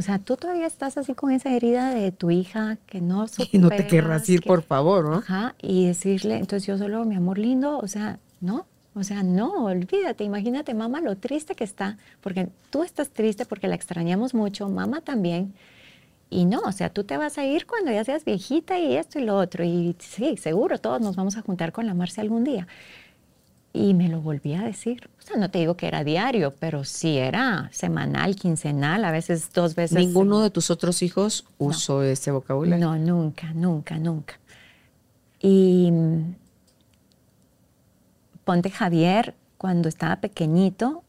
O sea, tú todavía estás así con esa herida de tu hija que no superas, Y no te querrás ir, por favor, ¿no? Ajá, y decirle, entonces yo solo, mi amor lindo, o sea, no, o sea, no, olvídate, imagínate mamá lo triste que está, porque tú estás triste porque la extrañamos mucho, mamá también. Y no, o sea, tú te vas a ir cuando ya seas viejita y esto y lo otro. Y sí, seguro, todos nos vamos a juntar con la Marcia algún día. Y me lo volví a decir. O sea, no te digo que era diario, pero sí era semanal, quincenal, a veces dos veces. ¿Ninguno de tus otros hijos usó ese vocabulario? No, nunca, nunca, nunca. Y ponte Javier, cuando estaba pequeñito,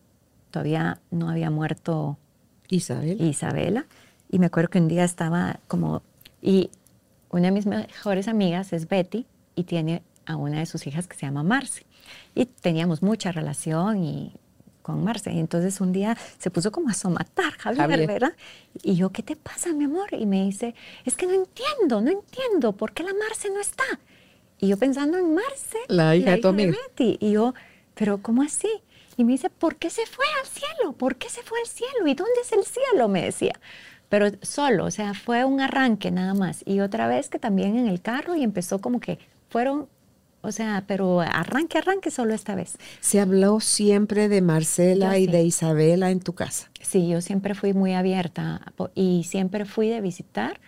todavía no había muerto Isabel. Isabela. Y me acuerdo que un día estaba como, y una de mis mejores amigas es Betty y tiene a una de sus hijas que se llama Marce. Y teníamos mucha relación y con Marce. Y entonces un día se puso como a somatar, Javier, ¿verdad? Y yo, ¿qué te pasa, mi amor? Y me dice, es que no entiendo, no entiendo, ¿por qué la Marce no está? Y yo pensando en Marce, la hija, de tu amiga. Y yo, pero ¿cómo así? Y me dice, ¿por qué se fue al cielo? ¿Por qué se fue al cielo? ¿Y dónde es el cielo? Me decía. Pero solo, o sea, fue un arranque nada más. Y otra vez que también en el carro y empezó como que fueron, o sea, pero arranque, arranque solo esta vez. ¿Se habló siempre de Marcela y de Isabela en tu casa? Sí, yo siempre fui muy abierta y siempre fui de visitar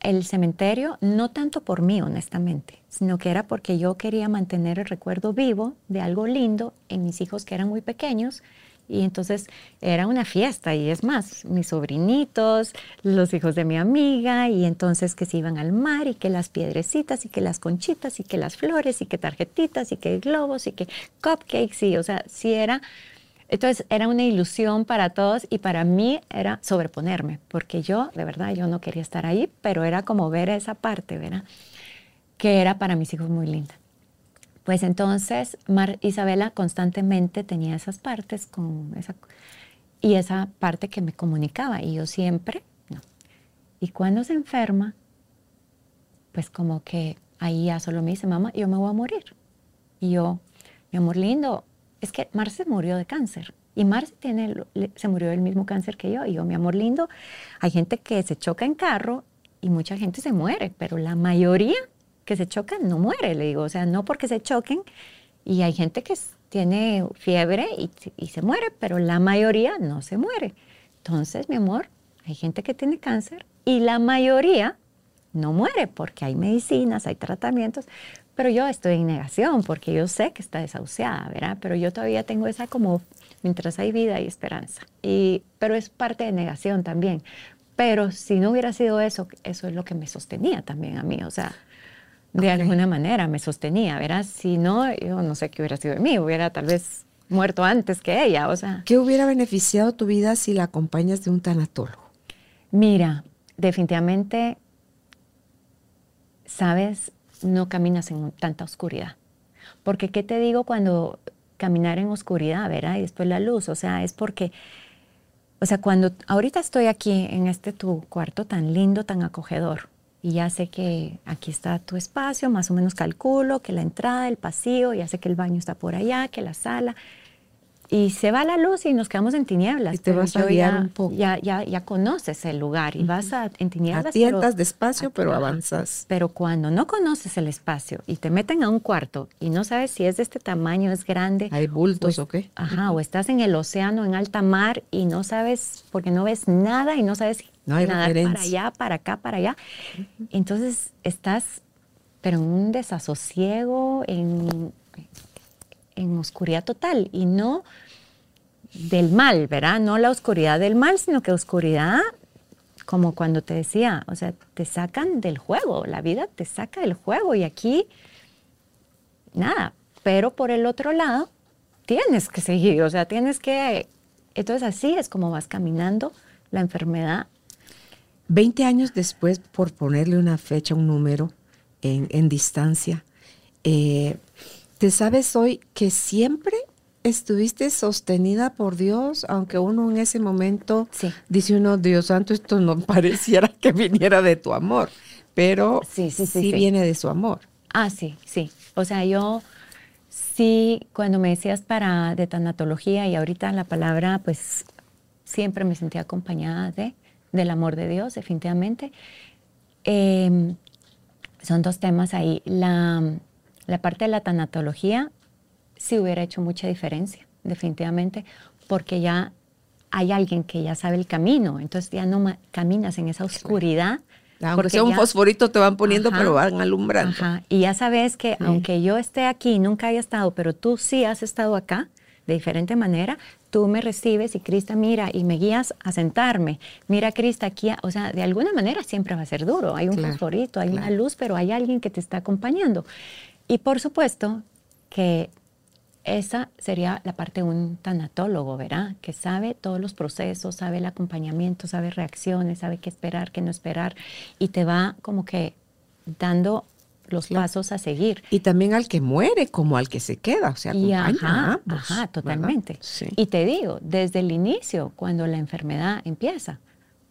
el cementerio, no tanto por mí, honestamente, sino que era porque yo quería mantener el recuerdo vivo de algo lindo en mis hijos que eran muy pequeños. Y entonces era una fiesta, y es más, mis sobrinitos, los hijos de mi amiga, y entonces que se iban al mar, y que las piedrecitas, y que las conchitas, y que las flores, y que tarjetitas, y que globos, y que cupcakes, y o sea, sí era entonces era una ilusión para todos y para mí era sobreponerme, porque yo, de verdad, yo no quería estar ahí, pero era como ver esa parte, ¿verdad? Que era para mis hijos muy linda. Pues entonces Isabela constantemente tenía esas partes con esa, y esa parte que me comunicaba y yo siempre, no. Y cuando se enferma, pues como que ahí ya solo me dice, mamá, yo me voy a morir. Y yo, mi amor lindo, es que Marce murió de cáncer. Y Marce tiene, se murió del mismo cáncer que yo. Y yo, mi amor lindo, hay gente que se choca en carro y mucha gente se muere, pero la mayoría que se chocan no muere, le digo. O sea, no porque se choquen. Y hay gente que tiene fiebre y, y se muere, pero la mayoría no se muere. Entonces, mi amor, hay gente que tiene cáncer y la mayoría no muere porque hay medicinas, hay tratamientos, pero yo estoy en negación porque yo sé que está desahuciada, ¿verdad? Pero yo todavía tengo esa como, mientras hay vida hay esperanza. Y, pero es parte de negación también. Pero si no hubiera sido eso, eso es lo que me sostenía también a mí, o sea, de alguna manera me sostenía, ¿verdad? Si no, yo no sé qué hubiera sido de mí, hubiera tal vez muerto antes que ella, o sea. ¿Qué hubiera beneficiado tu vida si la acompañas de un tanatólogo? Mira, definitivamente, sabes, no caminas en tanta oscuridad. Porque, ¿qué te digo cuando caminar en oscuridad, ¿verdad? Y después la luz, o sea, es porque, o sea, cuando ahorita estoy aquí en este tu cuarto tan lindo, tan acogedor, y ya sé que aquí está tu espacio, más o menos calculo que la entrada, el pasillo, ya sé que el baño está por allá, que la sala, y se va la luz y nos quedamos en tinieblas. Y te vas a guiar ya, un poco. Ya, ya, ya conoces el lugar y vas a, en tinieblas. Atientas despacio, pero avanzas. Pero cuando no conoces el espacio y te meten a un cuarto y no sabes si es de este tamaño, es grande. Hay bultos o, qué. Ajá, o estás en el océano, en alta mar y no sabes, porque no ves nada y no sabes no hay nada para allá, para acá, para allá. Entonces estás, pero en un desasosiego, en en oscuridad total y no del mal, ¿verdad? No la oscuridad del mal, sino que oscuridad como cuando te decía, o sea, te sacan del juego, la vida te saca del juego y aquí nada, pero por el otro lado tienes que seguir, o sea, tienes que, entonces así es como vas caminando la enfermedad. Veinte años después, por ponerle una fecha, un número en, distancia, eh, ¿Te sabes hoy que siempre estuviste sostenida por Dios, aunque uno en ese momento dice uno, Dios santo, esto no pareciera que viniera de tu amor, pero sí, sí viene de su amor. Ah, sí, sí. O sea, yo sí, cuando me decías para de tanatología y ahorita la palabra, pues siempre me sentía acompañada de, del amor de Dios, definitivamente. Em, son dos temas ahí. La la parte de la tanatología sí hubiera hecho mucha diferencia, definitivamente, porque ya hay alguien que ya sabe el camino, entonces ya no caminas en esa oscuridad. Aunque sea un fosforito te van poniendo, pero van alumbrando. Y ya sabes que aunque yo esté aquí, nunca haya estado, pero tú sí has estado acá, de diferente manera, tú me recibes y Crista mira y me guías a sentarme. Mira, Crista, aquí, o sea, de alguna manera siempre va a ser duro. Hay un fosforito, hay una luz, pero hay alguien que te está acompañando. Y por supuesto que esa sería la parte de un tanatólogo, ¿verdad? Que sabe todos los procesos, sabe el acompañamiento, sabe reacciones, sabe qué esperar, qué no esperar, y te va como que dando los pasos a seguir. Y también al que muere como al que se queda, o sea, y ajá, ajá, totalmente. Y te digo, desde el inicio, cuando la enfermedad empieza,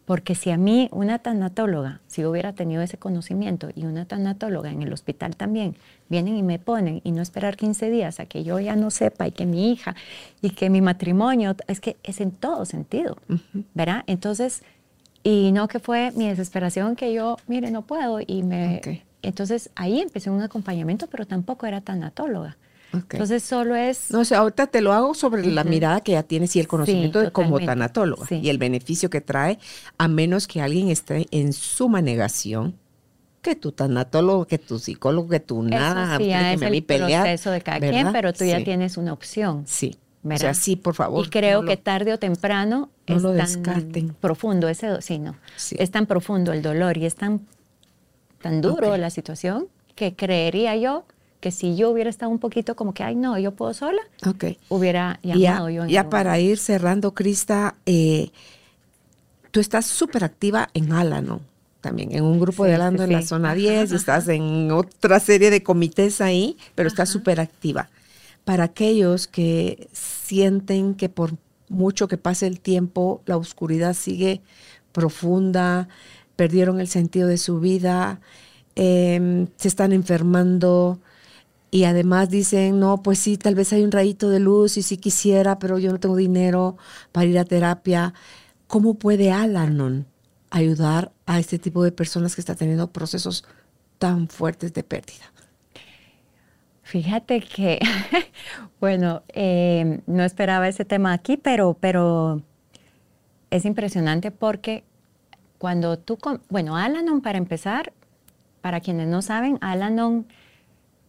porque si a mí una tanatóloga, si hubiera tenido ese conocimiento y una tanatóloga en el hospital también, vienen y me ponen y no esperar 15 días a que yo ya no sepa y que mi hija y que mi matrimonio, es que es en todo sentido, ¿verdad? Entonces, y no que fue mi desesperación que yo, mire, no puedo y me... Entonces ahí empecé un acompañamiento, pero tampoco era tanatóloga. Entonces solo es... No, o ahorita te lo hago sobre la mirada que ya tienes y el conocimiento de como tanatóloga y el beneficio que trae, a menos que alguien esté en suma negación, que tu tanatólogo, que tu psicólogo, que tu nada. Eso sí, es el proceso de cada quien, pero tú ya tienes una opción. Sí. O sea, sí, por favor. Y creo que tarde o temprano no es lo tan profundo ese, sí, no. Es tan profundo el dolor y es tan, tan duro la situación que creería yo que si yo hubiera estado un poquito como que, ay, no, yo puedo sola, hubiera llamado ya, yo. ya para ir cerrando, Crista, eh, tú estás súper activa en Alano también, en un grupo de Alano en la zona 10, y estás en otra serie de comités ahí, pero estás súper activa. Para aquellos que sienten que por mucho que pase el tiempo, la oscuridad sigue profunda, perdieron el sentido de su vida, em, se están enfermando, y además dicen, no, pues sí, tal vez hay un rayito de luz y sí quisiera, pero yo no tengo dinero para ir a terapia. ¿Cómo puede Alanon ayudar a este tipo de personas que están teniendo procesos tan fuertes de pérdida? Fíjate que, bueno, eh, no esperaba ese tema aquí, pero, pero es impresionante porque cuando tú, bueno, Alanon para empezar, para quienes no saben, Alanon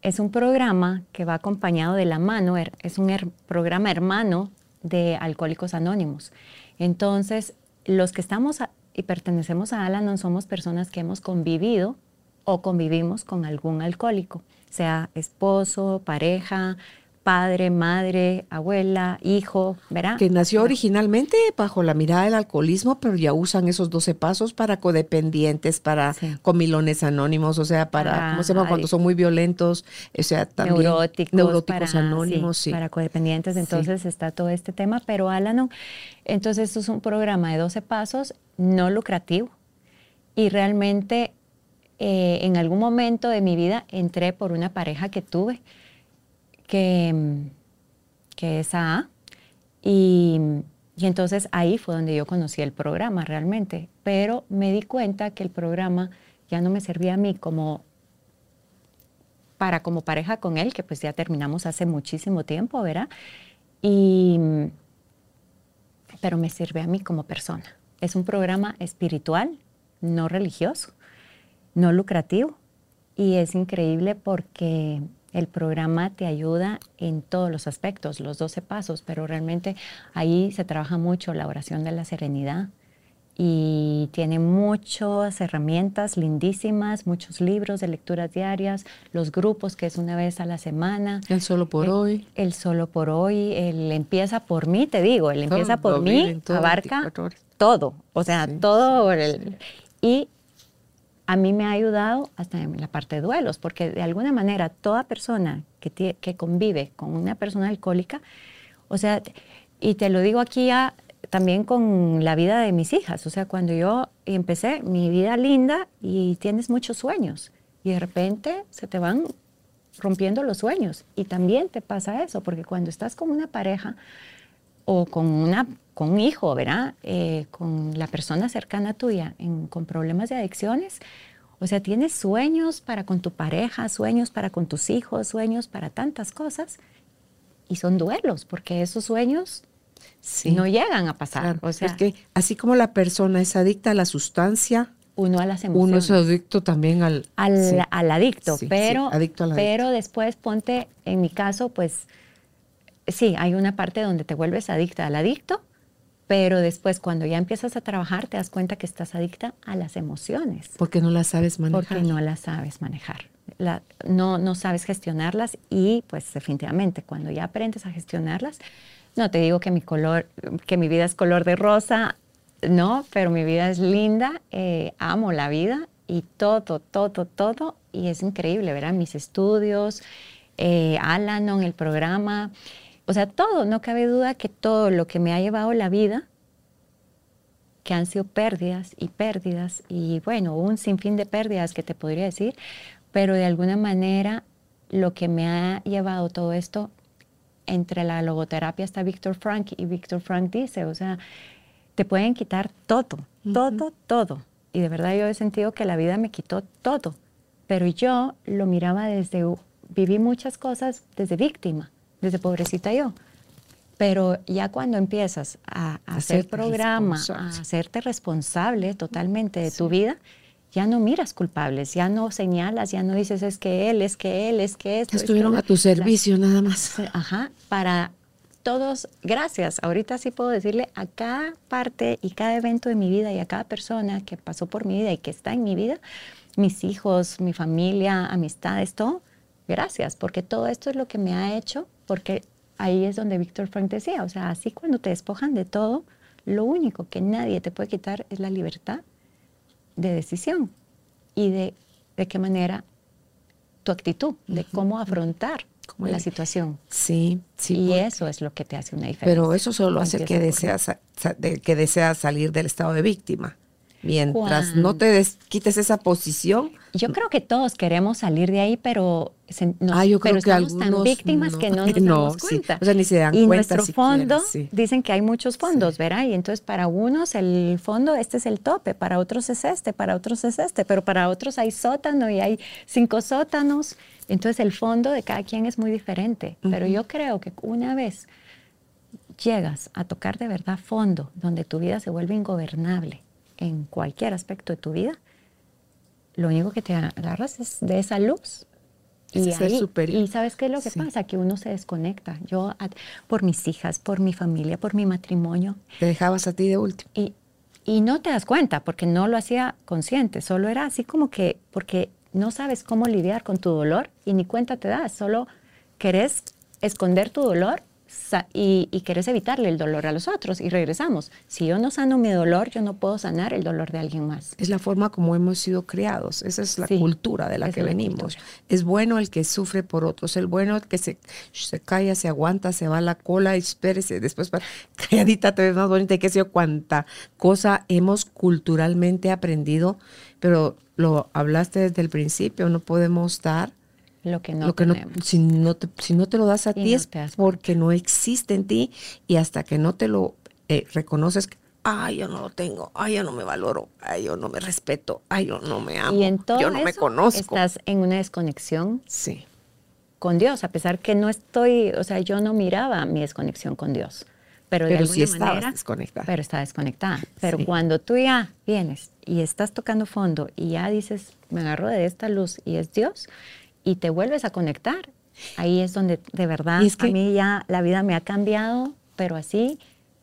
es un programa que va acompañado de la mano, es un programa hermano de Alcohólicos Anónimos. Entonces, los que estamos y pertenecemos a Alanon somos personas que hemos convivido o convivimos con algún alcohólico, sea esposo, pareja, padre, madre, abuela, hijo, ¿verdad? Que nació originalmente bajo la mirada del alcoholismo, pero ya usan esos 12 pasos para codependientes, para comilones anónimos, o sea, para, ¿cómo se llama? Cuando son muy violentos, o sea, también neuróticos, neuróticos anónimos, sí, Para codependientes, entonces está todo este tema, pero Alanon, entonces esto es un programa de 12 pasos no lucrativo y realmente eh, en algún momento de mi vida entré por una pareja que tuve que, que es AA, Y, y entonces ahí fue donde yo conocí el programa realmente, pero me di cuenta que el programa ya no me servía a mí como para como pareja con él, que pues ya terminamos hace muchísimo tiempo, ¿verdad? Y, pero me sirve a mí como persona. Es un programa espiritual, no religioso, no lucrativo, y es increíble porque el programa te ayuda en todos los aspectos, los 12 pasos, pero realmente ahí se trabaja mucho la oración de la serenidad, y tiene muchas herramientas lindísimas, muchos libros de lecturas diarias, los grupos que es una vez a la semana. El solo por hoy. El solo por hoy, el empieza por mí, te digo, el empieza por mí, abarca todo, o sea, todo. y a mí me ha ayudado hasta en la parte de duelos, porque de alguna manera toda persona que, que convive con una persona alcohólica, o sea, y te lo digo aquí a también con la vida de mis hijas. O sea, cuando yo empecé mi vida linda y tienes muchos sueños y de repente se te van rompiendo los sueños. Y también te pasa eso, porque cuando estás con una pareja o con, una, con un hijo, ¿verdad? Eh, con la persona cercana tuya con problemas de adicciones, o sea, tienes sueños para con tu pareja, sueños para con tus hijos, sueños para tantas cosas. Y son duelos, porque esos sueños no llegan a pasar. O sea, es que así como la persona es adicta a la sustancia, uno a las emociones. Uno es adicto también al... Al, al adicto, pero, pero después ponte, en mi caso, pues sí, hay una parte donde te vuelves adicta al adicto, pero después cuando ya empiezas a trabajar te das cuenta que estás adicta a las emociones. Porque no las sabes manejar. Porque no las sabes manejar. no, no sabes gestionarlas y pues definitivamente cuando ya aprendes a gestionarlas, no te digo que mi color, que mi vida es color de rosa, no, pero mi vida es linda, eh, amo la vida y todo, todo, todo, y es increíble, ¿verdad? Mis estudios, eh, Alanon, el programa, o sea, todo, no cabe duda que todo lo que me ha llevado la vida, que han sido pérdidas y pérdidas, y bueno, un sinfín de pérdidas que te podría decir, pero de alguna manera lo que me ha llevado todo esto entre la logoterapia está Víctor Frank y Víctor Frank dice, o sea, te pueden quitar todo, todo, todo. Y de verdad yo he sentido que la vida me quitó todo. Pero yo lo miraba desde, viví muchas cosas desde víctima, desde pobrecita yo. Pero ya cuando empiezas a, hacer programa, a hacerte responsable totalmente de tu vida, ya no miras culpables, ya no señalas, ya no dices es que él, es que él, es que esto. Estuvieron a tu servicio nada más. Ajá, para todos, gracias. Ahorita sí puedo decirle a cada parte y cada evento de mi vida y a cada persona que pasó por mi vida y que está en mi vida, mis hijos, mi familia, amistades, todo, gracias, porque todo esto es lo que me ha hecho, porque ahí es donde Víctor Frank decía, o sea, así cuando te despojan de todo, lo único que nadie te puede quitar es la libertad de decisión y de, de qué manera tu actitud, de cómo afrontar la situación. Sí, sí. Y eso es lo que te hace una diferencia. Pero eso solo hace que deseas, que deseas salir del estado de víctima. Mientras no te quites esa posición. Yo creo que todos queremos salir de ahí, pero, ah, yo creo que estamos tan víctimas que no nos damos cuenta. O sea, ni se dan y cuenta. nuestro fondo, dicen que hay muchos fondos, ¿verdad? Y entonces para unos el fondo, este es el tope, para otros es este, para otros es este, pero para otros hay sótano y hay cinco sótanos. Entonces el fondo de cada quien es muy diferente. Pero yo creo que una vez llegas a tocar de verdad fondo, donde tu vida se vuelve ingobernable, en cualquier aspecto de tu vida, lo único que te agarras es de esa luz. Y, y sabes qué es lo que pasa, que uno se desconecta. Yo, por mis hijas, por mi familia, por mi matrimonio. Te dejabas a ti de último. Y, y no te das cuenta, porque no lo hacía consciente, solo era así como que, porque no sabes cómo lidiar con tu dolor y ni cuenta te das, solo querés esconder tu dolor y, y, querés evitarle el dolor a los otros y regresamos. Si yo no sano mi dolor, yo no puedo sanar el dolor de alguien más. Es la forma como hemos sido criados, esa es la cultura de la que venimos. Es bueno el que sufre por otros, el bueno el que se, se calla, se aguanta, se va a la cola, espérese, después calladita te ves más bonita y qué sé yo, cuánta cosa hemos culturalmente aprendido, pero lo hablaste desde el principio, no podemos dar lo que no lo que no, si, no te, si no te lo das a Y ti no es porque no existe en ti y hasta que no te lo eh, reconoces, ay, yo no lo tengo, ay, yo no me valoro, ay, yo no me respeto, ay, yo no me amo, y en todo yo no me conozco. estás en una desconexión Sí, con Dios, a pesar que no estoy, o sea, yo no miraba mi desconexión con Dios. Pero, de alguna sí estabas manera, desconectada. pero está desconectada. Pero Sí. cuando tú ya vienes y estás tocando fondo y ya dices, me agarro de esta luz y es Dios, y te vuelves a conectar, ahí es donde de verdad Y es que- a mí ya la vida me ha cambiado, pero así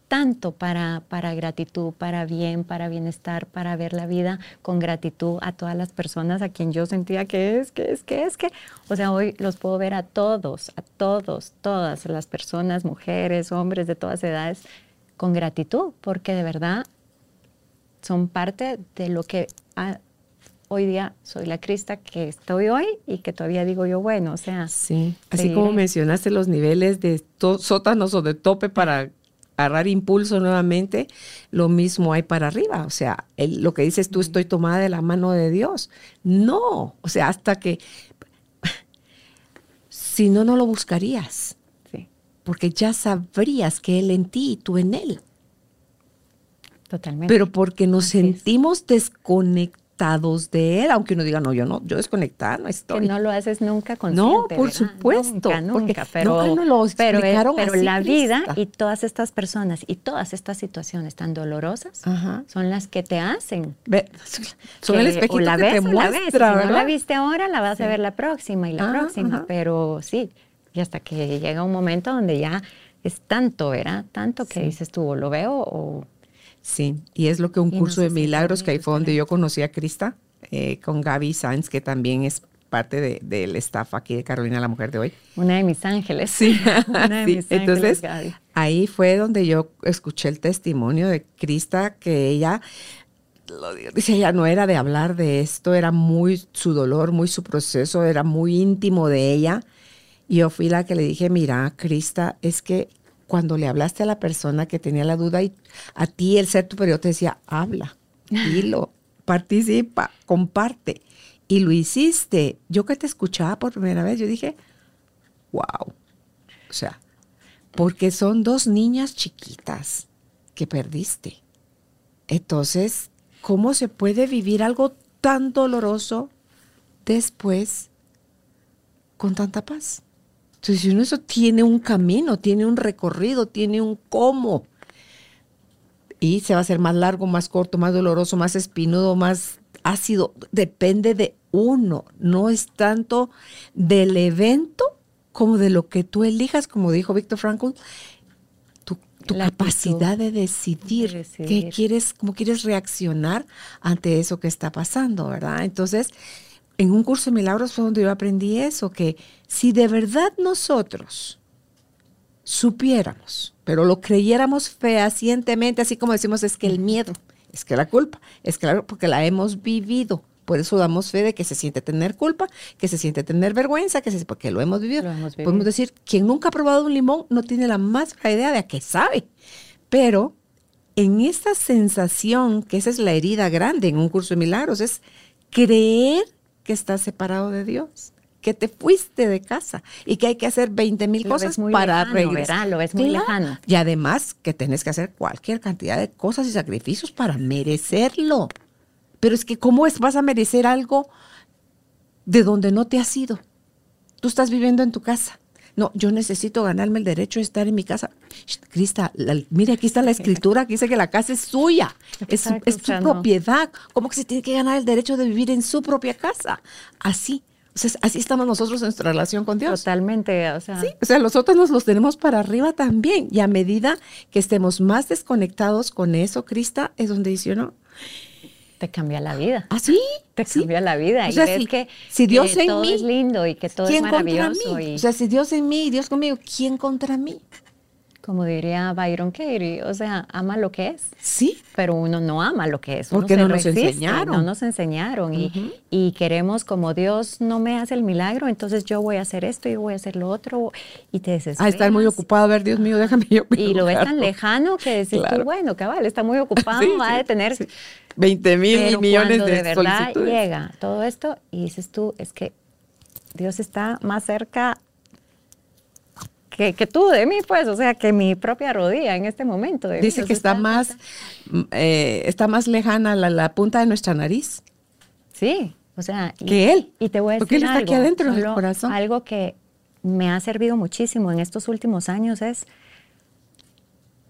tanto para, para gratitud, para bien, para bienestar, para ver la vida con gratitud a todas las personas a quien yo sentía que es, que es, que es, que. O sea, hoy los puedo ver a todos, a todos, todas las personas, mujeres, hombres de todas edades, con gratitud, porque de verdad son parte de lo que ah, hoy día soy la Crista que estoy hoy y que todavía digo yo, bueno, o sea, Sí, así seguiré. como mencionaste los niveles de sótanos o de tope para agarrar impulso nuevamente, lo mismo hay para arriba. O sea, el- lo que dices tú, estoy tomada de la mano de Dios. No, o sea, hasta que, si no, no lo buscarías, sí, porque ya sabrías que Él en ti y tú en Él. totalmente. Pero porque nos Así es. sentimos de Él, aunque uno diga, no, yo no, yo desconectada no que estoy. no lo haces nunca No, consciente. por ¿verdad? supuesto, Nunca, porque nunca. Pero, nunca nos lo pero, pero la vida y todas estas personas y todas estas situaciones tan dolorosas Ajá. son las que te hacen. Ve, son el que espejito o la que ves te o la muestra, ves. Si no la viste ahora, la vas a ver la próxima y la Ajá, próxima. ajá. Pero sí, y hasta que llega un momento donde ya es tanto, ¿verdad? Tanto que Sí. dices tú, o lo veo o... Sí, y es lo que un Y curso de milagros, que ahí fue donde yo conocí a Crista, eh, con Gaby Sanz, que también es parte de- del staff aquí de Carolina, la mujer de hoy. Una de mis ángeles. Sí, Una de sí. mis ángeles, entonces Gaby. ahí fue donde yo escuché el testimonio de Crista, que ella, lo digo, dice, ella no era de hablar de esto, era muy su dolor, muy su proceso, era muy íntimo de ella. Y yo fui la que le dije, mira, Crista, es que cuando le hablaste a la persona que tenía la duda y a ti el ser superior te decía, habla, dilo, participa, comparte. Y lo hiciste. Yo que te escuchaba por primera vez, yo dije, wow. O sea, porque son dos niñas chiquitas que perdiste. Entonces, ¿cómo se puede vivir algo tan doloroso después con tanta paz? Entonces, uno eso tiene un camino, tiene un recorrido, tiene un cómo. Y se va a hacer más largo, más corto, más doloroso, más espinudo, más ácido. Depende de uno. No es tanto del evento como de lo que tú elijas, como dijo Víctor Frankl, tu, capacidad de decidir, de decidir. qué quieres, cómo quieres reaccionar ante eso que está pasando, ¿verdad? Entonces, en un curso de milagros fue donde yo aprendí eso, que si de verdad nosotros supiéramos, pero lo creyéramos fehacientemente, así como decimos, es que el miedo, es que la culpa, es que la- porque la hemos vivido. Por eso damos fe de que se siente tener culpa, que se siente tener vergüenza, que se, porque lo hemos vivido. Lo hemos Podemos vivido. decir, quien nunca ha probado un limón no tiene la más idea de a qué sabe. Pero en esa sensación, que esa es la herida grande en un curso de milagros, es creer que estás separado de Dios, que te fuiste de casa y que hay que hacer 20 mil cosas muy para lejano, regresar. ¿verdad? Lo ves muy lejano. Y además que tenés que hacer cualquier cantidad de cosas y sacrificios para merecerlo. Pero es que ¿cómo es, vas a merecer algo de donde no te has ido? Tú estás viviendo en tu casa. No, yo necesito ganarme el derecho de estar en mi casa. Crista, mire, aquí está la escritura que dice que la casa es suya, es, su- es no. propiedad. ¿Cómo que se tiene que ganar el derecho de vivir en su propia casa? Así. O sea, así estamos nosotros en nuestra relación con Dios. Totalmente, o sea, Sí, o sea, nosotros nos los tenemos para arriba también. Y a medida que estemos más desconectados con eso, Crista, es donde dice uno, te cambia la vida. ¿ah, sí? Te sí. cambia la vida. O y ves si- que, si Dios que en todo mí, es lindo y que todo es ¿Quién contra maravilloso. Y O sea, si Dios en mí y Dios conmigo, ¿quién contra mí? Como diría Byron Katie, o sea, ama lo que es. Sí. Pero uno no ama lo que es. Porque no nos enseñaron. No nos enseñaron. y, y queremos, como Dios no me hace el milagro, entonces yo voy a hacer esto, yo voy a hacer lo otro. Y te desesperas. A estar muy ocupado, a ver, Dios mío, déjame yo. Y lo ves tan lejano que decís Claro. tú, bueno, cabal, está muy ocupado, Sí, va a detener. sí. 20 mil millones cuando de, de verdad solicitudes. llega todo esto y dices tú, es que Dios está más cerca que, que, tú de mí, pues, o sea, que mi propia rodilla en este momento. Dice que está, más, eh, está más lejana la, la, punta de nuestra nariz. Sí, o sea. Que él. Y te voy a decir Porque él está algo, aquí adentro del corazón. Algo que me ha servido muchísimo en estos últimos años es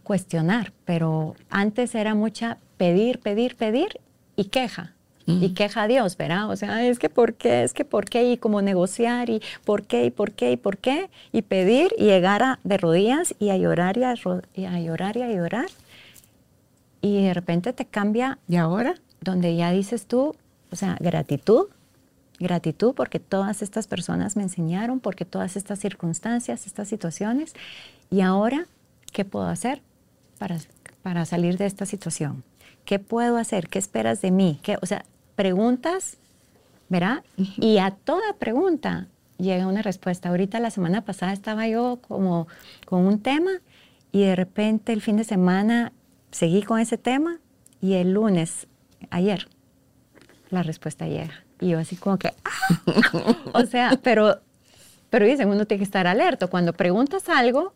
cuestionar, pero antes era mucha pedir, pedir, pedir y queja. Y queja a Dios, ¿verdad? O sea, es que por qué, es que por qué, y como negociar, y por qué, y por qué, y por qué, y pedir, y llegar a, de rodillas y a llorar y a, y a llorar y a llorar. Y de repente te cambia. ¿Y ahora? Donde ya dices tú, o sea, gratitud, gratitud porque todas estas personas me enseñaron, porque todas estas circunstancias, estas situaciones, y ahora, ¿qué puedo hacer para, para salir de esta situación? ¿Qué puedo hacer? ¿Qué esperas de mí? ¿Qué, o sea, preguntas, ¿verdad? Y a toda pregunta llega una respuesta. Ahorita la semana pasada estaba yo como con un tema y de repente el fin de semana seguí con ese tema y el lunes, ayer, la respuesta llega. Y yo así como que, ¡ah! o sea, pero, pero dicen, uno tiene que estar alerta. Cuando preguntas algo,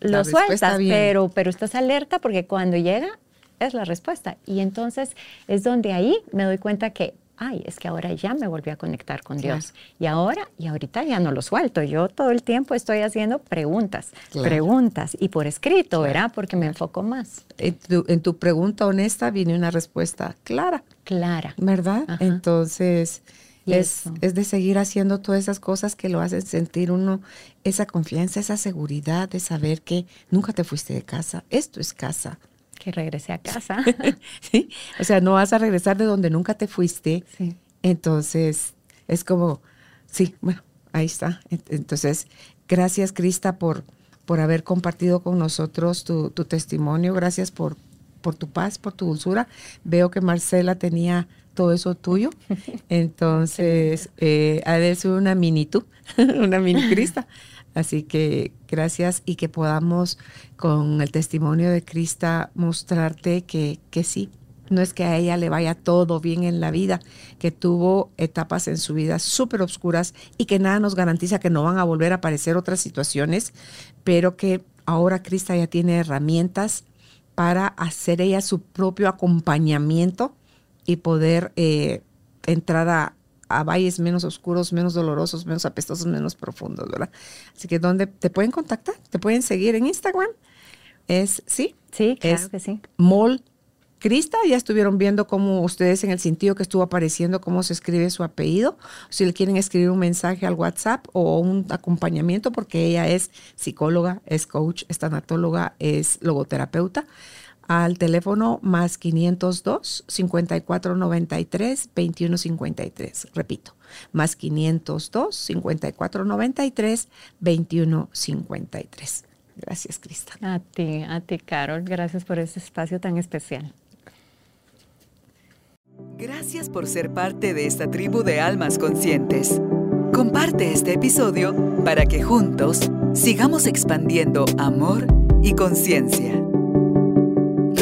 lo sueltas, pero, pero estás alerta porque cuando llega es la respuesta. Y entonces es donde ahí me doy cuenta que, ay, es que ahora ya me volví a conectar con Dios. Y ahora, y ahorita ya no lo suelto. Yo todo el tiempo estoy haciendo preguntas, claro. preguntas, y por escrito, ¿verdad? Porque me enfoco más. En tu, en tu, pregunta honesta viene una respuesta clara. Clara. ¿Verdad? Ajá. Entonces... Es, es, de seguir haciendo todas esas cosas que lo hacen sentir uno esa confianza, esa seguridad de saber que nunca te fuiste de casa. Esto es casa. Que regresé a casa. ¿Sí? O sea, no vas a regresar de donde nunca te fuiste. Sí. Entonces, es como, sí, bueno, ahí está. Entonces, gracias, Crista, por, por haber compartido con nosotros tu, tu testimonio. Gracias por, por tu paz, por tu dulzura. Veo que Marcela tenía todo eso tuyo. Entonces, eh, ha de ser una mini tú, una mini Crista. Así que gracias y que podamos con el testimonio de Crista mostrarte que, que sí, no es que a ella le vaya todo bien en la vida, que tuvo etapas en su vida súper oscuras y que nada nos garantiza que no van a volver a aparecer otras situaciones, pero que ahora Crista ya tiene herramientas para hacer ella su propio acompañamiento y poder eh, entrar a, a, valles menos oscuros, menos dolorosos, menos apestosos, menos profundos, ¿verdad? Así que ¿dónde te pueden contactar? ¿Te pueden seguir en Instagram? Es, ¿sí? Sí, claro es que sí. Mol Crista, ya estuvieron viendo cómo ustedes en el sentido que estuvo apareciendo, cómo se escribe su apellido. Si le quieren escribir un mensaje al WhatsApp o un acompañamiento, porque ella es psicóloga, es coach, es tanatóloga, es logoterapeuta al teléfono más 502 5493 2153. Repito, más 502 5493 2153. Gracias, Crista. A ti, a ti, Carol. Gracias por ese espacio tan especial. Gracias por ser parte de esta tribu de almas conscientes. Comparte este episodio para que juntos sigamos expandiendo amor y conciencia.